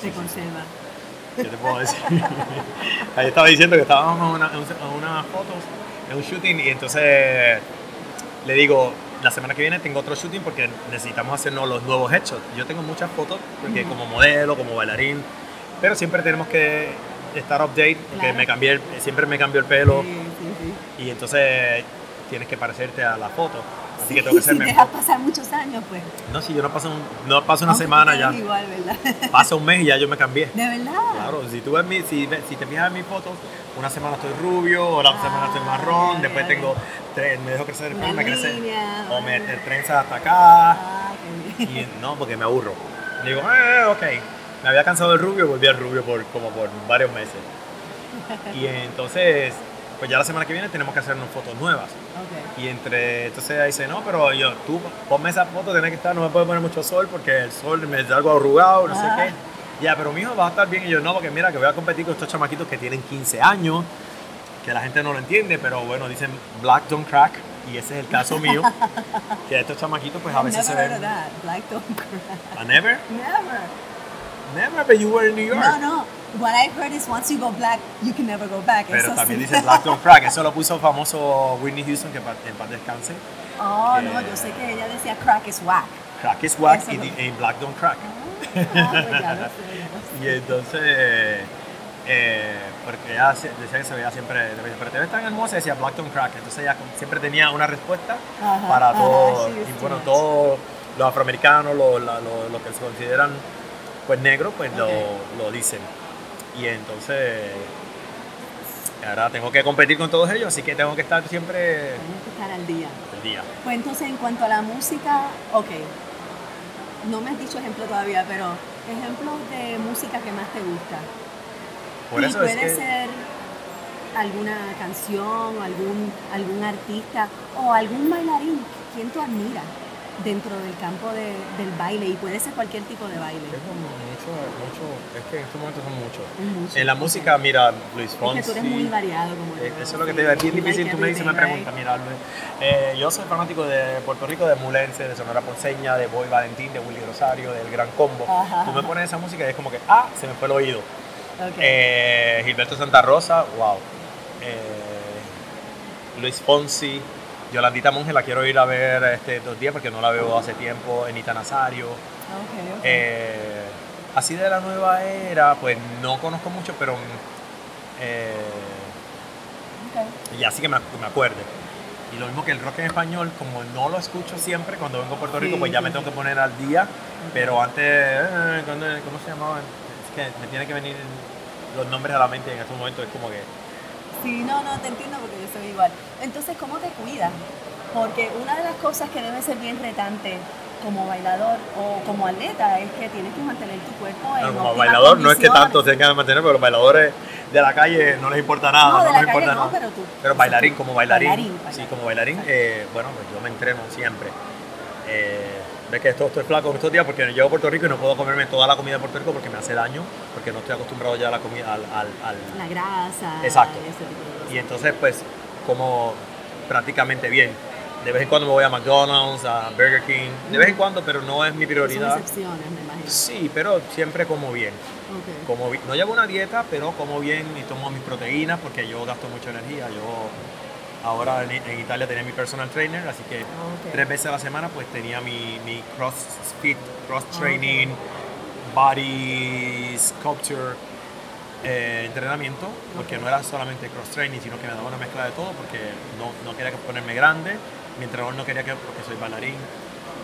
Speaker 3: Se conserva.
Speaker 2: ¿Qué te puedo decir? Ahí estaba diciendo que estábamos en, una, en unas fotos, en un shooting, y entonces le digo, la semana que viene tengo otro shooting porque necesitamos hacernos los nuevos hechos. Yo tengo muchas fotos, porque como modelo, como bailarín, pero siempre tenemos que estar update, porque me cambié, siempre me cambio el pelo. Y entonces tienes que parecerte a la foto. Así que tengo que
Speaker 3: ser si dejas pasar muchos años, pues.
Speaker 2: No, si yo no paso, no paso una semana ya.
Speaker 3: Igual, ¿verdad?
Speaker 2: Pasa un mes y ya yo me cambié.
Speaker 3: ¿De verdad?
Speaker 2: Claro, si tú ves mi, si, si te fijas en mis fotos, una semana estoy rubio, otra ah, semana estoy marrón, después tengo, me dejo crecer el pelo, me crece, o me trenza hasta acá. Ah, y no, porque me aburro. Digo, eh, ok me había cansado del rubio, volví al rubio por como por varios meses. Y entonces, pues ya la semana que viene tenemos que hacernos fotos nuevas. Y entre, entonces ahí dice, no, pero yo, tú ponme esa foto, tiene que estar, no me puede poner mucho sol porque el sol me da algo arrugado, no sé qué. Ya, pero mi hijo va a estar bien y yo no, porque mira que voy a competir con estos chamaquitos que tienen 15 años, que la gente no lo entiende, pero bueno, dicen black don't crack y ese es el caso mío, que estos chamaquitos pues a veces se ven...
Speaker 3: Black don't crack.
Speaker 2: ¿A never?
Speaker 3: Never.
Speaker 2: Never, but you were in New York.
Speaker 3: No, no. What I heard is once you go black, you can never go back.
Speaker 2: Pero también dice Black Don't Crack. Eso lo puso famoso Whitney Houston, que en paz descanse.
Speaker 3: Oh, no, yo sé que ella decía crack is whack.
Speaker 2: Crack is whack y, Black Don't Crack. Ah, pues y entonces, eh, porque ella decía que se veía siempre, pero te ves tan hermosa, decía Black Don't Crack. Entonces ella siempre tenía una respuesta para todo, y bueno, todos los afroamericanos, los lo, que se consideran pues negro, pues lo, lo, dicen. Y entonces, ahora tengo que competir con todos ellos, así que tengo que estar siempre...
Speaker 3: Tengo que estar al día.
Speaker 2: Al día.
Speaker 3: Pues entonces, en cuanto a la música, ok, no me has dicho ejemplo todavía, pero ejemplos de música que más te gusta.
Speaker 2: Por y
Speaker 3: puede ser alguna canción, algún, algún artista o algún bailarín, ¿quién tú admiras? Dentro del campo de, del baile y puede ser cualquier tipo de baile.
Speaker 2: Es mucho, mucho, es que en estos momentos son muchos. En la música, mira, Luis Fonsi.
Speaker 3: Es que tú eres muy variado como
Speaker 2: eh, Eso es lo que te digo, es bien difícil, tú me dices, me preguntas, mira, eh, yo soy fanático de Puerto Rico, de Mulense, de Sonora Ponceña, de Boy Valentín, de Willy Rosario, del Gran Combo. tú me pones esa música y es como que, ah, se me fue el oído. Eh, Gilberto Santa Rosa, wow. Luis Fonsi, Yolandita Monge la quiero ir a ver este, dos días porque no la veo hace tiempo. Enita Nazario. Eh, así de la nueva era, pues no conozco mucho, pero. Eh, y así que me, me, acuerde. Y lo mismo que el rock en español, como no lo escucho siempre cuando vengo a Puerto Rico, pues ya me tengo que poner al día. Pero antes, eh, ¿cómo se llamaban? Es que me tiene que venir los nombres a la mente en estos momentos. Es como que
Speaker 3: Sí, no, no, te entiendo porque yo Entonces, ¿cómo te cuidas? Porque una de las cosas que debe ser bien retante como bailador o como atleta es que tienes que mantener tu cuerpo en
Speaker 2: Como bailador no es que tanto tengan que mantener, pero los bailadores de la calle no les importa nada.
Speaker 3: No,
Speaker 2: de
Speaker 3: la
Speaker 2: les
Speaker 3: importa
Speaker 2: nada.
Speaker 3: pero tú.
Speaker 2: Pero bailarín, como bailarín. sí, como bailarín, eh, bueno, pues yo me entreno siempre. eh, ves que esto, estoy flaco estos días porque llego a Puerto Rico y no puedo comerme toda la comida de Puerto Rico porque me hace daño, porque no estoy acostumbrado ya a la comida, al, al, al-
Speaker 3: La grasa.
Speaker 2: Exacto. Y entonces, pues, como prácticamente bien. De vez en cuando me voy a McDonald's, a Burger King, de vez en cuando, pero no es mi
Speaker 3: Son
Speaker 2: prioridad.
Speaker 3: excepciones, me imagino.
Speaker 2: Sí, pero siempre como bien.
Speaker 3: Ok.
Speaker 2: Como no llevo una dieta, pero como bien y tomo mis proteínas porque yo gasto mucha energía. Yo ahora en, en Italia tenía mi personal trainer, así que
Speaker 3: Ok.
Speaker 2: tres veces a la semana pues tenía mi, mi CrossFit, cross
Speaker 3: Ah,
Speaker 2: training, body sculpture, eh, entrenamiento, porque no era solamente cross training, sino que me daba una mezcla de todo porque no, no quería que ponerme grande, mi entrenador no quería que, porque soy bailarín.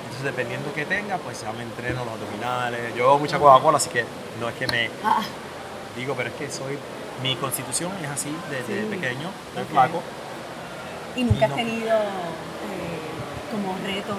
Speaker 2: Entonces dependiendo que tenga, pues ya me entreno los abdominales. Yo bebo mucha Coca-Cola, así que no es que me
Speaker 3: Ah,
Speaker 2: digo, pero es que soy, mi constitución es así desde
Speaker 3: Sí.
Speaker 2: pequeño, soy
Speaker 3: Ok.
Speaker 2: flaco.
Speaker 3: y nunca
Speaker 2: Y
Speaker 3: has tenido eh, como retos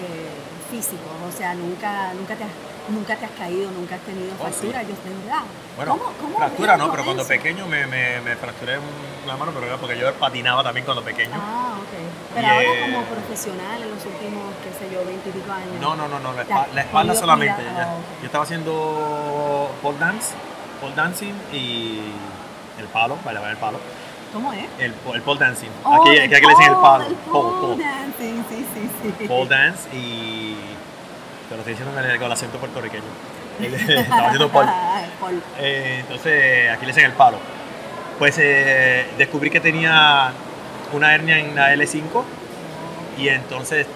Speaker 3: eh, físicos, o sea, nunca, nunca, te has, nunca te has caído, nunca has tenido
Speaker 2: Oh, sí.
Speaker 3: fractura, yo de verdad.
Speaker 2: Bueno,
Speaker 3: ¿Cómo- cómo
Speaker 2: fractura no, pero cuando pequeño me, me, me fracturé una mano, pero era porque yo patinaba también cuando pequeño.
Speaker 3: Ah, ok. Pero
Speaker 2: Y,
Speaker 3: ahora
Speaker 2: eh,
Speaker 3: como profesional en los últimos, qué sé yo, 20 y pico años.
Speaker 2: No, no, no, no, la,
Speaker 3: ¿Te
Speaker 2: espa-
Speaker 3: has
Speaker 2: la espalda solamente. ya.
Speaker 3: Ah.
Speaker 2: Yo estaba haciendo pole dance, pole dancing y el palo, bailar el palo.
Speaker 3: ¿Cómo es?
Speaker 2: El, el pole dancing.
Speaker 3: Oh,
Speaker 2: aquí, aquí, aquí le dicen el palo.
Speaker 3: El
Speaker 2: Pole,
Speaker 3: pole
Speaker 2: pole.
Speaker 3: dancing, sí, sí, sí.
Speaker 2: Pole dance y. Te lo estoy diciendo con el, con el acento puertorriqueño. estaba haciendo. Pole. Eh, entonces, aquí le dicen el palo. Pues eh, descubrí que tenía una hernia en la L5 y entonces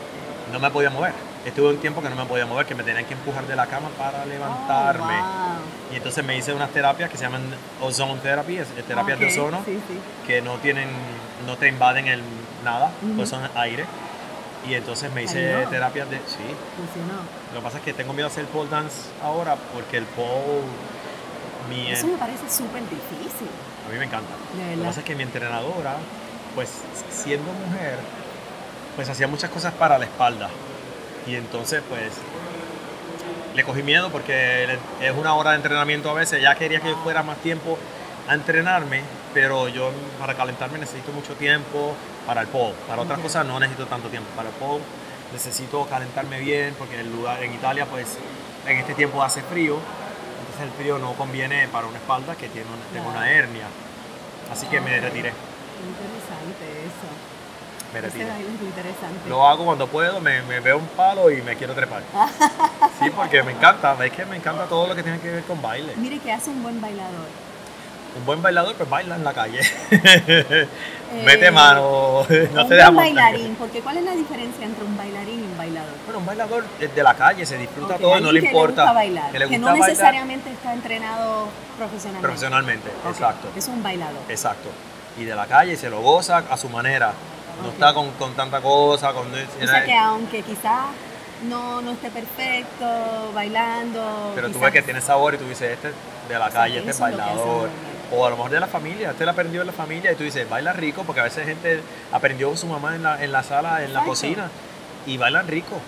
Speaker 2: no me podía mover. Estuve un tiempo que no me podía mover, que me tenían que empujar de la cama para levantarme.
Speaker 3: Oh, wow.
Speaker 2: Y entonces me hice unas terapias que se llaman ozone therapy, es- es terapias de
Speaker 3: Ok,
Speaker 2: ozono,
Speaker 3: Sí, sí.
Speaker 2: que no tienen, no te invaden el nada,
Speaker 3: Ujú.
Speaker 2: pues son aire. Y entonces me hice terapias de, sí,
Speaker 3: Funcionó.
Speaker 2: lo que pasa es que tengo miedo a hacer pole dance ahora porque el pole, mi,
Speaker 3: Eso me parece súper difícil.
Speaker 2: a mí me encanta. Lo que pasa es que mi entrenadora, pues siendo mujer, pues hacía muchas cosas para la espalda. Y entonces, pues, le cogí miedo porque es una hora de entrenamiento a veces. Ella quería que yo fuera más tiempo a entrenarme, pero yo para calentarme necesito mucho tiempo. Para el pole, para otras
Speaker 3: Ok.
Speaker 2: cosas no necesito tanto tiempo. Para el pole necesito calentarme bien porque el lugar en Italia, pues, en este tiempo hace frío. Entonces el frío no conviene para una espalda que tiene una, tengo una hernia. Así que me retiré,
Speaker 3: Qué interesante eso.
Speaker 2: me
Speaker 3: baile es interesante.
Speaker 2: Lo hago cuando puedo, me, me veo un palo y me quiero trepar. Sí, porque me encanta, es que me encanta todo lo que tiene que ver con baile.
Speaker 3: Mire que hace un buen bailador.
Speaker 2: Un buen bailador pues baila en la calle.
Speaker 3: Eh,
Speaker 2: Mete mano, no
Speaker 3: un
Speaker 2: se deja
Speaker 3: bailarín, porque ¿cuál es la diferencia entre un bailarín y un bailador?
Speaker 2: Bueno, un bailador es de la calle, se disfruta
Speaker 3: Ok,
Speaker 2: todo no le importa.
Speaker 3: gusta bailar,
Speaker 2: que le gusta
Speaker 3: no
Speaker 2: bailar
Speaker 3: necesariamente está entrenado profesionalmente.
Speaker 2: profesionalmente. Exacto.
Speaker 3: Es un bailador.
Speaker 2: Exacto. Y de la calle se lo goza a su manera. No está con, con tanta cosa, con...
Speaker 3: O sea que aunque quizás no, no esté perfecto, bailando.
Speaker 2: Pero tú ves que tiene sabor y tú dices, este es de la calle, este es bailador. O a lo mejor de la familia, este lo aprendió en la familia y tú dices, baila rico, porque a veces gente aprendió con su mamá en la, en la sala, en la
Speaker 3: Exacto.
Speaker 2: cocina, y bailan rico.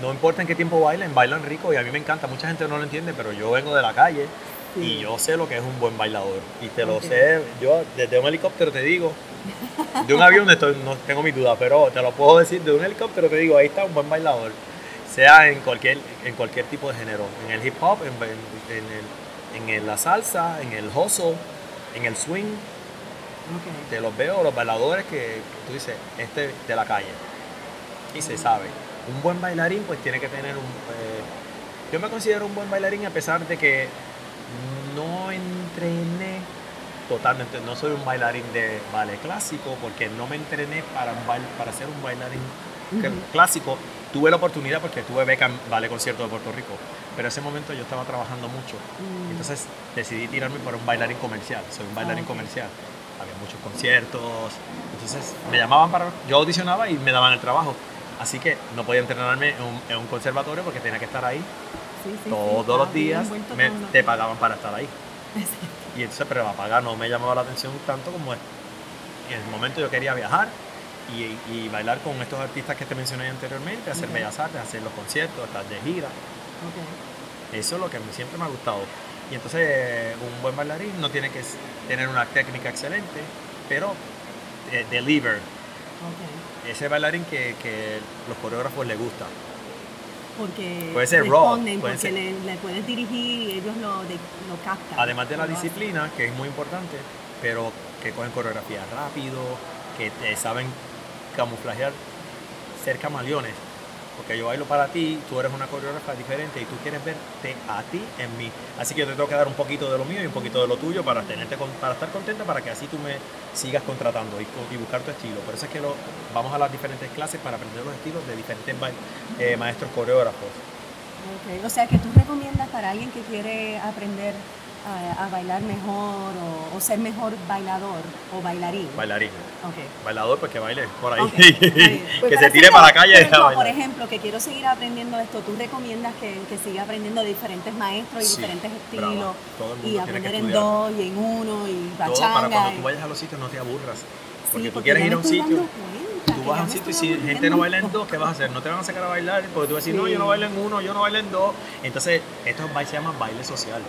Speaker 2: No importa en qué tiempo bailen, bailan rico y a mí me encanta. Mucha gente no lo entiende, pero yo vengo de la calle
Speaker 3: Sí.
Speaker 2: y yo sé lo que es un buen bailador. Y te lo sé, yo desde un helicóptero te digo, de un avión estoy- no tengo mi duda, pero te lo puedo decir, de un helicóptero te digo, ahí está un buen bailador. Sea en cualquier, en cualquier tipo de género, en el hip hop, en, en- en el- en la salsa, en el hustle, en el swing, te los veo, los bailadores que, tú dices, este de la calle. Y se sabe. Un buen bailarín pues tiene que tener un... eh, yo me considero un buen bailarín a pesar de que no entrené totalmente, no soy un bailarín de ballet clásico porque no me entrené para, un bail- para ser un bailarín clásico. Tuve la oportunidad porque tuve beca en Ballet Concierto de Puerto Rico, pero en ese momento yo estaba trabajando mucho.
Speaker 3: Mm.
Speaker 2: Entonces decidí tirarme por un bailarín comercial. Soy un bailarín
Speaker 3: ok.
Speaker 2: comercial. Había muchos conciertos. Entonces me llamaban para. Yo audicionaba y me daban el trabajo. Así que no podía entrenarme en un, en un conservatorio porque tenía que estar ahí
Speaker 3: Sí, sí, sí,
Speaker 2: todos
Speaker 3: está
Speaker 2: los
Speaker 3: bien
Speaker 2: días. me- te pagaban para estar ahí. Y entonces, pero la paga no me llamaba la atención tanto como es. Y en el momento yo quería viajar y, y bailar con estos artistas que te mencioné anteriormente, hacer
Speaker 3: Ok.
Speaker 2: bellas artes, hacer los conciertos, estar de gira.
Speaker 3: Ok.
Speaker 2: Eso es lo que siempre me ha gustado. Y entonces un buen bailarín no tiene que tener una técnica excelente, pero eh, deliver.
Speaker 3: Ok.
Speaker 2: ese bailarín que, que los coreógrafos les gusta.
Speaker 3: Porque
Speaker 2: Puede ser raw,
Speaker 3: responden,
Speaker 2: puede
Speaker 3: porque
Speaker 2: ser-
Speaker 3: Le, le puedes dirigir y ellos lo, de- lo captan.
Speaker 2: Además de la
Speaker 3: hacen.
Speaker 2: disciplina, que es muy importante, pero que cogen coreografía rápido, que saben camuflajear, ser camaleones. Porque yo bailo para ti, tú eres una coreógrafa diferente y tú quieres verte a ti en mí. Así que yo te tengo que dar un poquito de lo mío y un poquito de lo tuyo para tenerte con- para estar contenta, para que así tú me sigas contratando y, buscar tu estilo. Por eso es que lo, vamos a las diferentes clases para aprender los estilos de diferentes eh, maestros coreógrafos.
Speaker 3: O sea que tú recomiendas para alguien que quiere aprender a, a bailar mejor o, o ser mejor bailador o bailarín.
Speaker 2: Bailarín.
Speaker 3: Ok.
Speaker 2: Bailador, pues que baile por ahí.
Speaker 3: Ok, está bien. Pues
Speaker 2: que
Speaker 3: para
Speaker 2: se tire para la calle bailar.
Speaker 3: Por ejemplo, que quiero seguir aprendiendo esto, ¿tú recomiendas que, que siga aprendiendo de diferentes maestros y
Speaker 2: Sí,
Speaker 3: diferentes estilos? Y aprender en dos y en uno y
Speaker 2: Todo para cuando tú vayas a los sitios no te aburras. Porque
Speaker 3: Sí,
Speaker 2: tú quieres ir a un sitio,
Speaker 3: cuenta
Speaker 2: tú vas a un sitio y si gente no baila en dos, ¿qué vas a hacer? No te van a sacar a bailar porque tú vas a decir, no, yo no bailo en uno, yo no bailo en dos. Entonces, esto se llama baile social.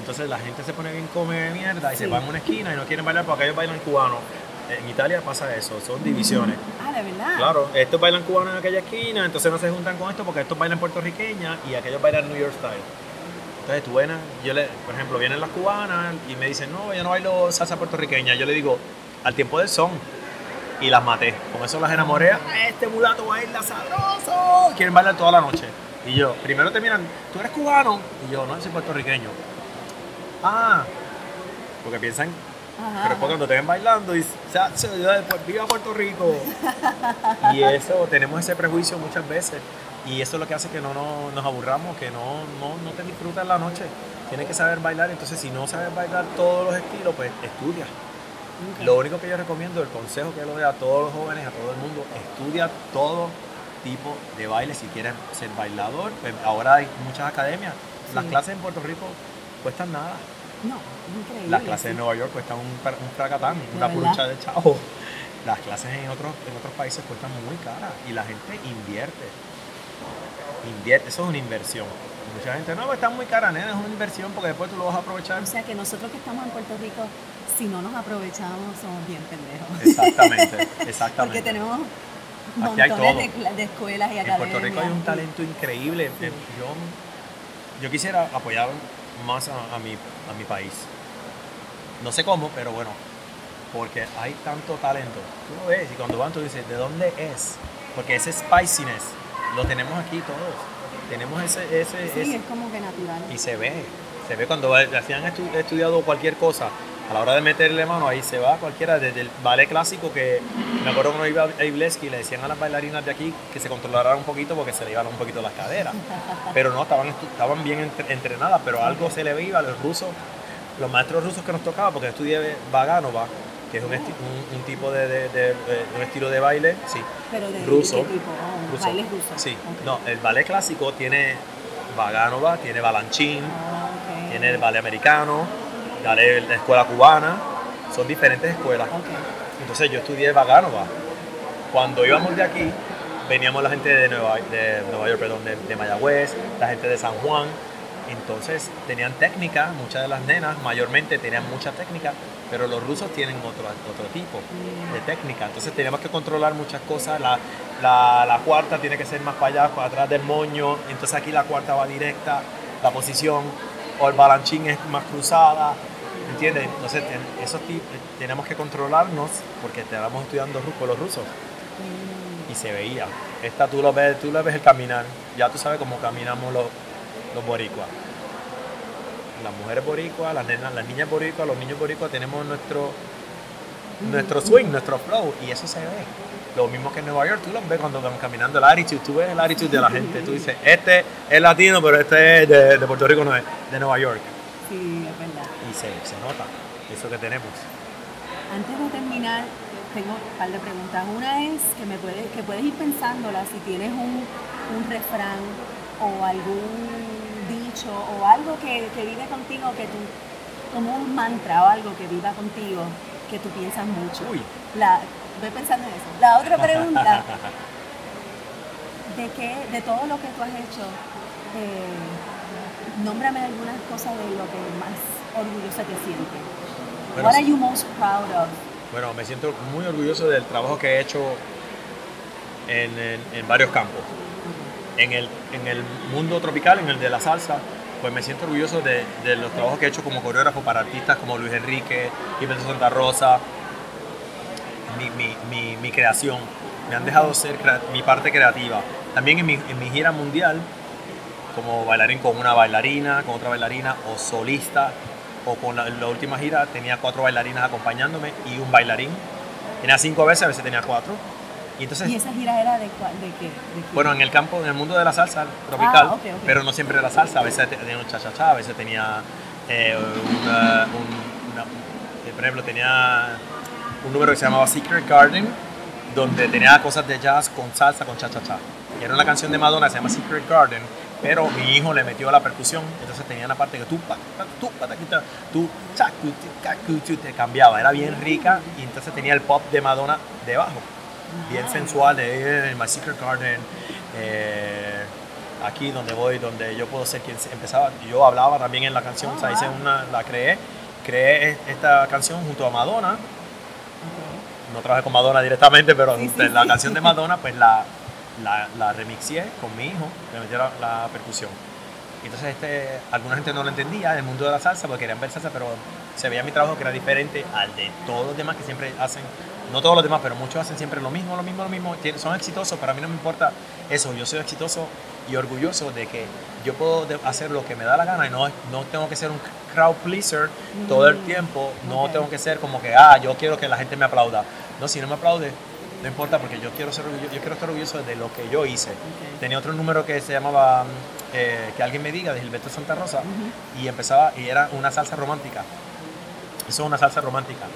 Speaker 2: Entonces la gente se pone bien come mierda y se va en una esquina y no quieren bailar porque ellos bailan cubano. En Italia pasa eso, son divisiones.
Speaker 3: Ah, de verdad.
Speaker 2: Claro, estos bailan cubano en aquella esquina, entonces no se juntan con esto porque estos bailan puertorriqueña y aquellos bailan New York Style. Entonces tú vienes, yo le, por ejemplo, vienen las cubanas y me dicen, no, yo no bailo salsa puertorriqueña. Yo le digo, al tiempo del son. Y las maté. Con eso las enamoré. "Ah, Este mulato baila sabroso. Quieren bailar toda la noche. Y yo, primero te miran, ¿tú eres cubano? Y yo, no, soy puertorriqueño. Ah, porque piensan
Speaker 3: Ajá,
Speaker 2: pero después cuando te ven bailando, dices, "Chacho, yo después, viva Puerto Rico. y eso, tenemos ese prejuicio muchas veces. Y eso es lo que hace que no nos, nos aburramos, que no, no, no te disfrutas la noche. Tienes que saber bailar, entonces si no sabes bailar todos los estilos, pues estudia. Lo único que yo recomiendo, el consejo que le doy a todos los jóvenes, a todo el mundo, estudia todo tipo de baile. Si quieres ser bailador, pues ahora hay muchas academias. Las
Speaker 3: Sí.
Speaker 2: clases en Puerto Rico cuestan nada.
Speaker 3: No, increíble.
Speaker 2: Las clases
Speaker 3: sí.
Speaker 2: en Nueva York cuestan un, un fracatán, una purcha de chavo. Las clases en otros, en otros países cuestan muy caras y la gente invierte. Invierte, eso es una inversión. Mucha gente, no, está muy cara, nena, es una inversión porque después tú lo vas a aprovechar.
Speaker 3: O sea que nosotros que estamos en Puerto Rico, si no nos aprovechamos, somos bien pendejos.
Speaker 2: Exactamente, exactamente.
Speaker 3: Porque tenemos montones de, escuelas y
Speaker 2: En
Speaker 3: academias.
Speaker 2: Puerto Rico hay un talento increíble. Yo, yo quisiera apoyar más a, a mi, a mi país. No sé cómo, pero bueno, porque hay tanto talento. Tú lo ves y cuando van tú dices, ¿de dónde es? Porque ese spiciness lo tenemos aquí todos. Tenemos ese, ese,
Speaker 3: Sí,
Speaker 2: ese-
Speaker 3: es como que natural.
Speaker 2: y se ve, se ve cuando hacían estu- estudiado cualquier cosa, a la hora de meterle mano ahí se va cualquiera, desde el ballet clásico que me acuerdo cuando iba a Ibleski le decían a las bailarinas de aquí que se controlaran un poquito porque se le iban un poquito las caderas, pero no, estaban, estaban bien entre- entrenadas, pero algo se le iba a los rusos, los maestros rusos que nos tocaban, porque estudié Vaganova, que es un, esti- un- un tipo de, de- de- de- un estilo de baile, sí,
Speaker 3: Pero de
Speaker 2: ruso.
Speaker 3: ¿de qué tipo? Oh,
Speaker 2: ruso.
Speaker 3: Bailes rusos.
Speaker 2: Sí, no, el ballet clásico tiene Vaganova, tiene Balanchín,
Speaker 3: Ah,
Speaker 2: tiene el ballet americano, ballet, la escuela cubana, son diferentes escuelas. Entonces yo estudié Vaganova. Cuando íbamos de aquí, veníamos la gente de Nueva, de Nueva York, perdón, de, de Mayagüez, la gente de San Juan. Entonces tenían técnica, muchas de las nenas mayormente tenían mucha técnica, pero los rusos tienen otro, otro tipo de técnica. Entonces teníamos que controlar muchas cosas. La, la- la cuarta tiene que ser más para allá, para atrás del moño. Entonces aquí la cuarta va directa, la posición, o el balanchín es más cruzada. ¿Entiendes? Entonces ten- esos ti- tenemos que controlarnos porque estábamos estudiando con los rusos y se veía. Esta tú lo ves, tú lo ves el caminar, ya tú sabes cómo caminamos los, los boricuas. Las mujeres boricuas, las, nenas, las niñas boricuas, los niños boricuas tenemos nuestro, nuestro swing, nuestro flow y eso se ve. Lo mismo que en Nueva York, tú los ves cuando van caminando el attitude, tú ves el attitude de la gente, tú dices, este es latino, pero este es de, de Puerto Rico, no es, de Nueva York.
Speaker 3: Sí,
Speaker 2: se, se nota eso que tenemos.
Speaker 3: Antes de terminar, tengo un par de preguntas. Una es que me puedes, que puedes ir pensándola si tienes un, un refrán o algún dicho o algo que, que vive contigo, que tú, como un mantra o algo que viva contigo, que tú piensas mucho.
Speaker 2: Uy.
Speaker 3: La, pensando en eso. La otra pregunta, ¿de qué, de todo lo que tú has hecho, eh, nómbrame algunas cosas de lo que más orgullosa te sientes?
Speaker 2: Bueno,
Speaker 3: What are you most proud of?
Speaker 2: Bueno, me siento muy orgulloso del trabajo que he hecho en, en, varios campos. En el, en el mundo tropical, en el de la salsa, pues me siento orgulloso de, de, los trabajos que he hecho como coreógrafo para artistas como Luis Enrique, Gilberto Santa Rosa, mi, mi, mi, mi, creación. Me han dejado ser mi parte creativa. También en mi, en mi gira mundial, como bailarín con una bailarina, con otra bailarina o solista, o con la, última gira tenía cuatro bailarinas acompañándome y un bailarín. Tenía cinco veces, a veces tenía cuatro.
Speaker 3: Y, entonces, ¿Y esa gira era de, de qué?
Speaker 2: Bueno, en el campo, en el mundo de la salsa tropical, ah, pero no siempre de la salsa. A veces tenía un cha-cha-cha, a veces tenía eh, una, un, eh, por ejemplo, tenía un número que se llamaba Secret Garden, donde tenía cosas de jazz con salsa, con cha-cha-cha. Y era una canción de Madonna, se llama Secret Garden, pero mi hijo le metió la percusión, entonces tenía una parte que tú, tú, tú, tú, te cambiaba, era bien rica y entonces tenía el pop de Madonna debajo, bien sensual, de My Secret Garden, eh, aquí donde voy, donde yo puedo ser quien empezaba, yo hablaba también en la canción, o sea, hice una, la creé, creé esta canción junto a Madonna, no trabajé con Madonna directamente, pero la canción de Madonna, pues la la, la remixié con mi hijo, le metí la, percusión. entonces este, alguna gente no lo entendía en el mundo de la salsa porque querían ver salsa, pero se veía mi trabajo que era diferente al de todos los demás que siempre hacen, no todos los demás, pero muchos hacen siempre lo mismo, lo mismo, lo mismo. Son exitosos, pero a mí no me importa eso. Yo soy exitoso y orgulloso de que yo puedo hacer lo que me da la gana y no, no tengo que ser un crowd pleaser todo el mm. tiempo. No tengo que ser como que, ah, yo quiero que la gente me aplauda. No, si no me aplaude, no importa porque yo quiero ser yo quiero estar orgulloso de lo que yo hice. Tenía otro número que se llamaba eh, Que alguien me diga de Gilberto Santa Rosa y empezaba y era una salsa romántica. Eso es una salsa romántica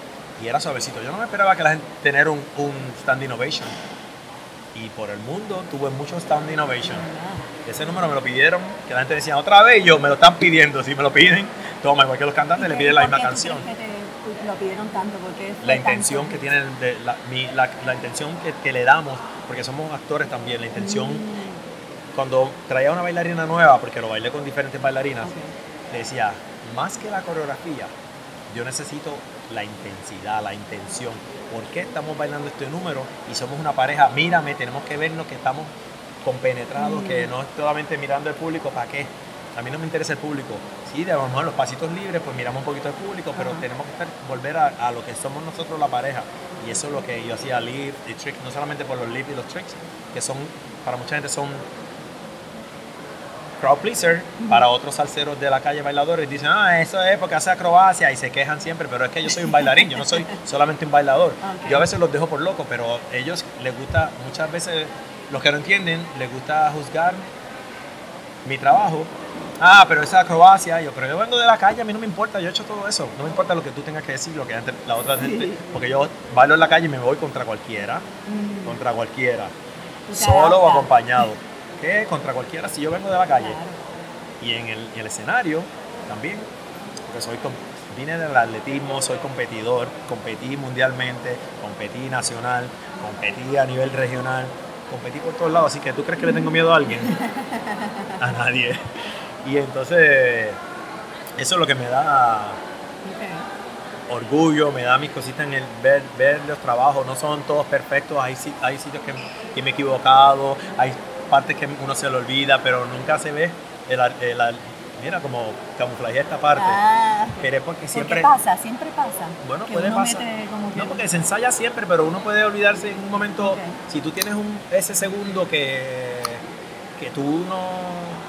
Speaker 2: y era suavecito. Yo no me esperaba que la gente tener un, un stand innovation y por el mundo tuve muchos stand innovation. Ese número me lo pidieron, que la gente decía otra vez, yo me lo están pidiendo, si me lo piden, toma, igual que los cantantes le piden la misma canción
Speaker 3: lo pidieron tanto? Porque
Speaker 2: la intención que tienen, de, la, la, intención que, le damos, porque somos actores también, la intención, mm. cuando traía una bailarina nueva, porque lo bailé con diferentes bailarinas, le decía, más que la coreografía, yo necesito la intensidad, la intención. ¿Por qué estamos bailando este número y somos una pareja? Mírame, tenemos que vernos que estamos compenetrados, que mm. no es solamente mirando al público, ¿para qué? A mí no me interesa el público. Sí, de a lo mejor los pasitos libres, pues miramos un poquito al público, pero tenemos que volver a, lo que somos nosotros la pareja. Y eso es lo que yo hacía, live y tricks, no solamente por los live y los tricks, que son, para mucha gente son crowd pleaser, para otros salseros de la calle bailadores dicen, ah, eso es porque hace acrobacia y se quejan siempre, pero es que yo soy un bailarín, yo no soy solamente un bailador. Yo a veces los dejo por loco, pero ellos les gusta, muchas veces, los que no entienden, les gusta juzgar mi trabajo Ah, pero esa acrobacia, yo, pero yo vengo de la calle, a mí no me importa, yo he hecho todo eso. No me importa lo que tú tengas que decir, lo que la otra gente, porque yo bailo en la calle y me voy contra cualquiera, mm. contra cualquiera, solo o acompañado. ¿Qué? Contra cualquiera si yo vengo de la calle. Y en el, en el, escenario también, porque soy, vine del atletismo, soy competidor, competí mundialmente, competí nacional, competí a nivel regional, competí por todos lados, así que tú crees que le tengo miedo a alguien? A nadie. Y entonces, eso es lo que me da orgullo, me da mis cositas en el ver, ver los trabajos. No son todos perfectos, hay, hay sitios que, que me he equivocado, hay partes que uno se le olvida, pero nunca se ve el, el, mira, como camuflaje esta parte. Ah, pero es porque siempre...
Speaker 3: pasa? Siempre pasa.
Speaker 2: Bueno, puede pasar. No, porque se ensaya siempre, pero uno puede olvidarse en un momento, si tú tienes un, ese segundo que, que tú no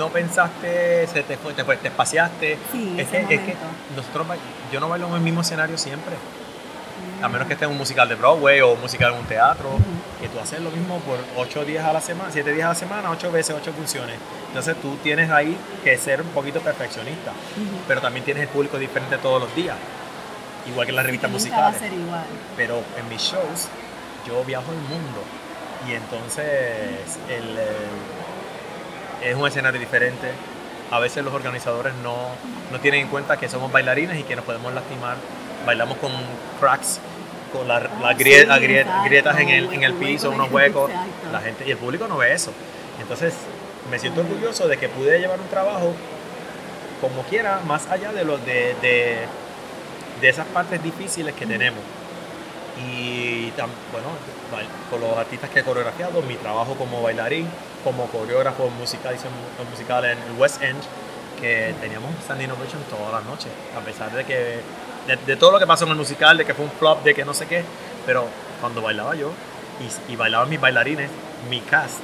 Speaker 2: no pensaste, se te te, te espaciaste.
Speaker 3: Sí, es, que, es que
Speaker 2: nosotros, yo no bailo en el mismo escenario siempre. A menos que esté en un musical de Broadway o un musical en un teatro, que tú haces lo mismo por ocho días a la semana, siete días a la semana, ocho veces, ocho funciones. Entonces tú tienes ahí que ser un poquito perfeccionista, pero también tienes el público diferente todos los días, igual que en las revistas musicales. Pero en mis shows yo viajo el mundo y entonces el es un escenario diferente. A veces los organizadores no, no tienen en cuenta que somos bailarines y que nos podemos lastimar. Bailamos con cracks, con las la grietas en el, en el piso, unos huecos. La gente, y el público no ve eso. Entonces me siento orgulloso de que pude llevar un trabajo como quiera, más allá de, los de, de, de esas partes difíciles que tenemos. Y bueno, con los artistas que he coreografiado, mi trabajo como bailarín, como coreógrafo musical, musical en el West End, que teníamos Standing Ovation todas las noches, a pesar de que de, todo lo que pasó en el musical, de que fue un flop, de que no sé qué, pero cuando bailaba yo y, y bailaban mis bailarines, mi cast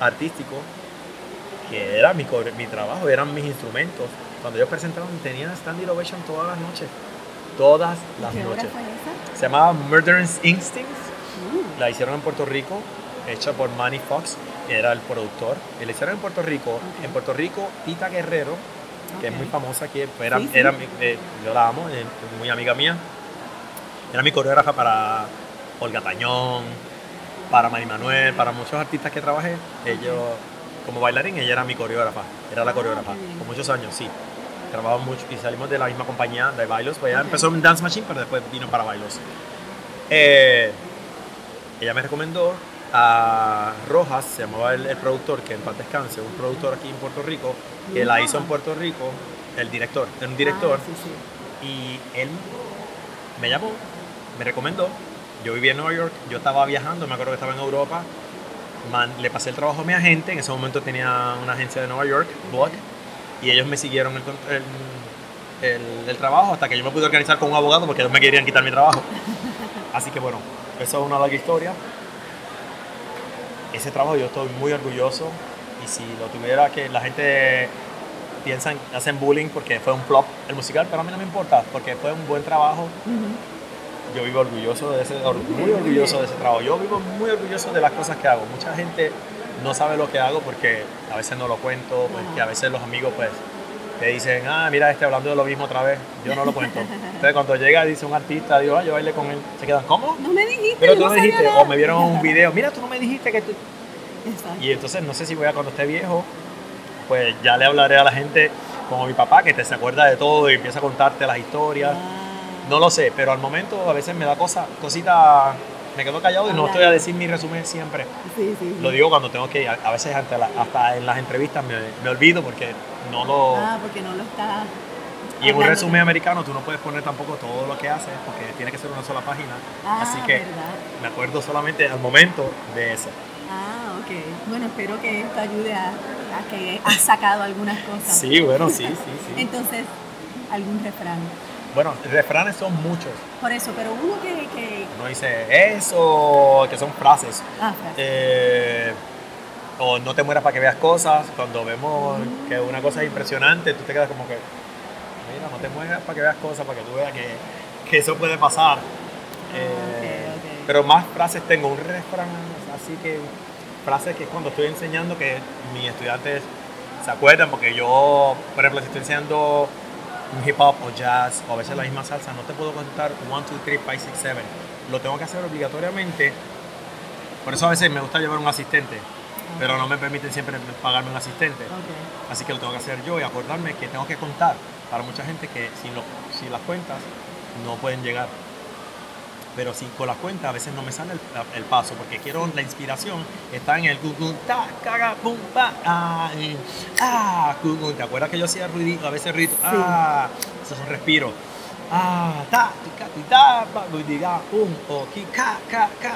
Speaker 2: artístico, que era mi, mi trabajo, eran mis instrumentos, cuando ellos presentaban tenían Standing Ovation todas las noches, todas las noches. Se llamaba Murderous Instincts, uh. la hicieron en Puerto Rico, hecha por Manny Fox, que era el productor. Y la hicieron en Puerto Rico. En Puerto Rico, Tita Guerrero, que es muy famosa aquí, era, era eh, yo la amo, es muy amiga mía. Era mi coreógrafa para Olga Tañón, para Mari Manuel, para muchos artistas que trabajé. Ellos, como bailarín, ella era mi coreógrafa, era la ah, coreógrafa, por muchos años, sí. Trabajamos mucho y salimos de la misma compañía de Bailos, pues ella empezó en Dance Machine, pero después vino para Bailos. Eh, ella me recomendó a Rojas, se llamaba el, productor, que en paz descanse, un productor aquí en Puerto Rico, que la hizo en Puerto Rico, el director, era un director, ah, y él me llamó, me recomendó, yo vivía en Nueva York, yo estaba viajando, me acuerdo que estaba en Europa, le pasé el trabajo a mi agente, en ese momento tenía una agencia de Nueva York, Block, y ellos me siguieron el, el, trabajo hasta que yo me pude organizar con un abogado porque ellos me querían quitar mi trabajo. Así que bueno, eso es una larga historia ese trabajo yo estoy muy orgulloso y si lo tuviera que la gente piensan, hacen bullying porque fue un flop el musical, pero a mí no me importa porque fue un buen trabajo. Yo vivo orgulloso de ese, muy orgulloso de ese trabajo. Yo vivo muy orgulloso de las cosas que hago. Mucha gente no sabe lo que hago porque a veces no lo cuento, porque a veces los amigos pues te dicen, ah, mira este hablando de lo mismo otra vez. Yo no lo cuento. Entonces cuando llega dice un artista, digo, ah, yo bailé con él, se quedan, ¿cómo?
Speaker 3: No me dijiste.
Speaker 2: Pero tú no me dijiste, o me vieron un video, mira, tú no me dijiste que tú... Y entonces no sé si voy a cuando esté viejo, pues ya le hablaré a la gente como mi papá, que te se acuerda de todo y empieza a contarte las historias. Ah. No lo sé, pero al momento a veces me da cosa, cosita, me quedo callado y no estoy a decir mi resumen siempre.
Speaker 3: Sí, sí,
Speaker 2: Lo digo cuando tengo que ir, a veces hasta en las entrevistas me, me olvido porque no lo...
Speaker 3: Ah, porque no lo está...
Speaker 2: Y en un resumen americano tú no puedes poner tampoco todo lo que haces porque tiene que ser una sola página.
Speaker 3: Ah,
Speaker 2: Así que me acuerdo solamente al momento de eso.
Speaker 3: Ah, ok. Bueno, espero que esto ayude a, que has sacado algunas cosas.
Speaker 2: Sí, bueno, sí, sí, sí.
Speaker 3: Entonces, ¿algún refrán?
Speaker 2: Bueno, refranes son muchos.
Speaker 3: Por eso, pero uno que... que...
Speaker 2: Uno dice eso, que son frases.
Speaker 3: Ah, frases.
Speaker 2: Eh, o no te mueras para que veas cosas. Cuando vemos que una cosa es impresionante, tú te quedas como que, mira, no te mueras para que veas cosas, para que tú veas que, que eso puede pasar.
Speaker 3: Ah, eh,
Speaker 2: pero más frases tengo, un refrán así que, frases que cuando estoy enseñando que mis estudiantes se acuerdan, porque yo, por ejemplo, si estoy enseñando un hip hop o jazz o a veces la misma salsa, no te puedo contar 1, 2, 3, 5, 6, 7. Lo tengo que hacer obligatoriamente. Por eso a veces me gusta llevar un asistente pero no me permiten siempre pagarme un asistente. Así que lo tengo que hacer yo y acordarme que tengo que contar para mucha gente que sin, lo, sin las cuentas no pueden llegar. Pero si con las cuentas a veces no me sale el, paso porque quiero la inspiración está en el ta caga pum pa ah, ah ¿Te acuerdas que yo hacía ruidito, a veces ruido? Ah, eso es un respiro ah, ta, tika, tita, pa, diga, um, o, ki, ka, ka, ka,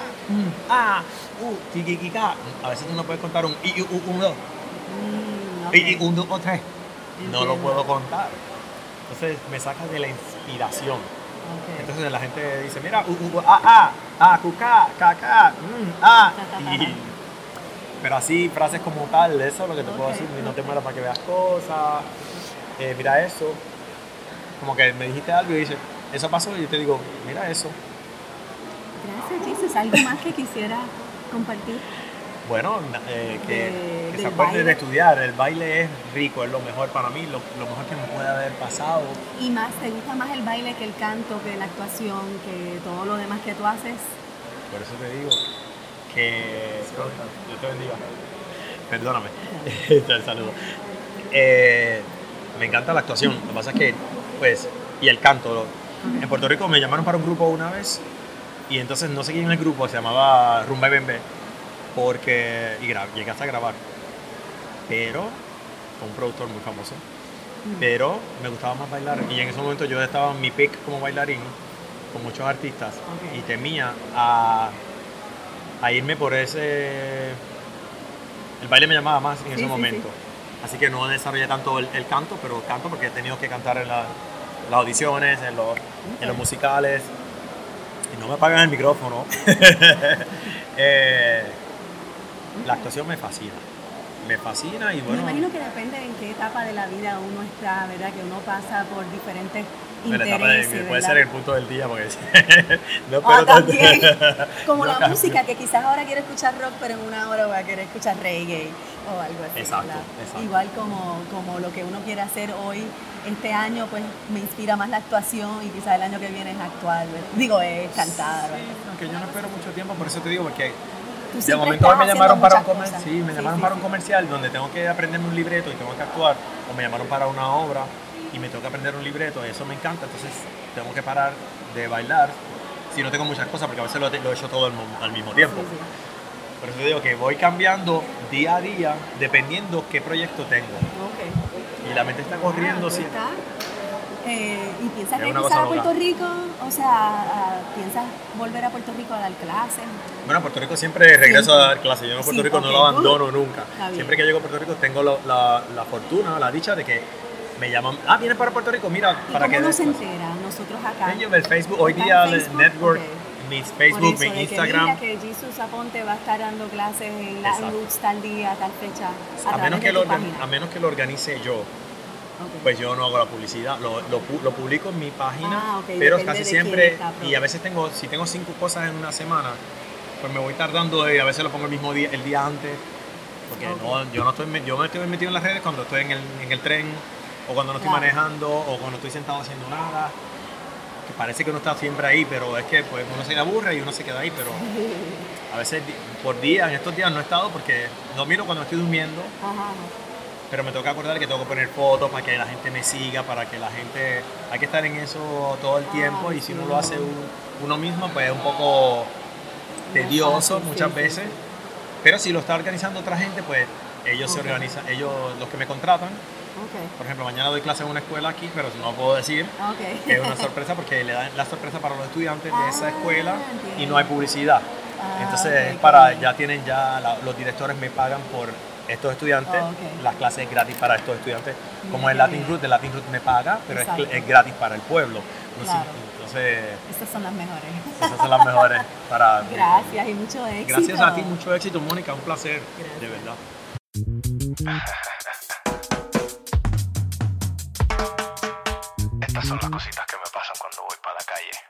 Speaker 2: ah, u, tiki, ki, ka. A veces tú no puedes contar un i, u, un, dos. Mm, I, un, dos o tres. No lo puedo contar. Entonces me saca de la inspiración. Entonces la gente dice, mira, u, u, a, a, a, ka, ka, mm, a. Y, pero así, frases como tal, eso es lo que te puedo decir. No te mueras para que veas cosas. Eh, mira eso como que me dijiste algo y dices, eso pasó y yo te digo, mira eso.
Speaker 3: Gracias, Jesus. ¿Algo más que quisiera compartir?
Speaker 2: Bueno, eh, que, se acuerde de estudiar. El baile es rico, es lo mejor para mí, lo, mejor que me puede haber pasado.
Speaker 3: ¿Y más, te gusta más el baile que el canto, que la actuación, que todo lo demás que tú haces?
Speaker 2: Por eso te digo que... Yo te bendiga. Perdóname. el saludo. Eh, me encanta la actuación. Lo que pasa es que pues, y el canto. En Puerto Rico me llamaron para un grupo una vez y entonces no seguí en el grupo, se llamaba Rumba y Bembe, porque, y llegué hasta a grabar, pero con un productor muy famoso, pero me gustaba más bailar y en ese momento yo estaba en mi pick como bailarín con muchos artistas y temía a, a, irme por ese... El baile me llamaba más en ese momento. Así que no desarrollé tanto el, canto, pero canto porque he tenido que cantar en, las audiciones, en los, en los musicales. Y no me apagan el micrófono. eh, la actuación me fascina. Me fascina y bueno.
Speaker 3: Me imagino que depende en qué etapa de la vida uno está, ¿verdad? Que uno pasa por diferentes intereses.
Speaker 2: puede ser el punto del día porque
Speaker 3: no ah. Como la música, que quizás ahora quiero escuchar rock, pero en una hora voy a querer escuchar reggae o algo así.
Speaker 2: Exacto,
Speaker 3: Igual como, como lo que uno quiere hacer hoy, este año pues me inspira más la actuación y quizás el año que viene es actuar, digo, es cantar.
Speaker 2: Sí, aunque yo no espero mucho tiempo, por eso te digo, porque de momento me llamaron para un comercial, sí, me llamaron para un comercial donde tengo que aprenderme un libreto y tengo que actuar, o me llamaron para una obra y me tengo que aprender un libreto, y eso me encanta, entonces tengo que parar de bailar si no tengo muchas cosas, porque a veces lo, he hecho todo al, mismo tiempo. Por eso te digo que voy cambiando día a día dependiendo qué proyecto tengo. Y la mente está corriendo.
Speaker 3: sí. Eh, ¿Y piensas regresar a Puerto Rico? O sea, ¿piensas volver a Puerto Rico a dar clases?
Speaker 2: Bueno, a Puerto Rico siempre regreso a dar clases. Yo en Puerto Rico no lo abandono nunca. Siempre que llego a Puerto Rico tengo la, la, fortuna, la dicha de que me llaman, ah, vienes para Puerto Rico, mira, para
Speaker 3: cómo que... se entera? Nosotros acá.
Speaker 2: Yo el Facebook, hoy día el network, mi Facebook, mi Instagram.
Speaker 3: Que, que Jesus Aponte va a estar dando clases en la Roots tal día, tal fecha.
Speaker 2: A, menos que lo, a menos que lo organice yo pues yo no hago la publicidad, lo, lo, publico en mi página, ah, pero casi siempre, y a veces tengo, si tengo cinco cosas en una semana, pues me voy tardando y a veces lo pongo el mismo día, el día antes, porque no, yo no estoy, yo me estoy metido en las redes cuando estoy en el, en el tren, o cuando no estoy manejando, o cuando estoy sentado haciendo nada, que parece que uno está siempre ahí, pero es que pues uno se aburre y uno se queda ahí, pero a veces por día, en estos días no he estado porque no miro cuando estoy durmiendo. Ajá pero me toca acordar que tengo que poner fotos para que la gente me siga, para que la gente... Hay que estar en eso todo el tiempo y si uno lo hace uno mismo, pues es un poco tedioso muchas veces. Pero si lo está organizando otra gente, pues ellos se organizan, ellos los que me contratan. Por ejemplo, mañana doy clase en una escuela aquí, pero no puedo decir que es una sorpresa porque le dan la sorpresa para los estudiantes de esa ah, escuela y no hay publicidad. Ah, Entonces, para ya tienen ya los directores me pagan por estos estudiantes, oh, las clases gratis para estos estudiantes, como el Latin Root, el Latin Root me paga, pero es, gratis para el pueblo.
Speaker 3: Entonces, estas son las mejores.
Speaker 2: Esas son las mejores para...
Speaker 3: Gracias y mucho éxito.
Speaker 2: Gracias a ti, mucho éxito, Mónica, un placer, de verdad.
Speaker 4: Estas son las cositas que me pasan cuando voy para la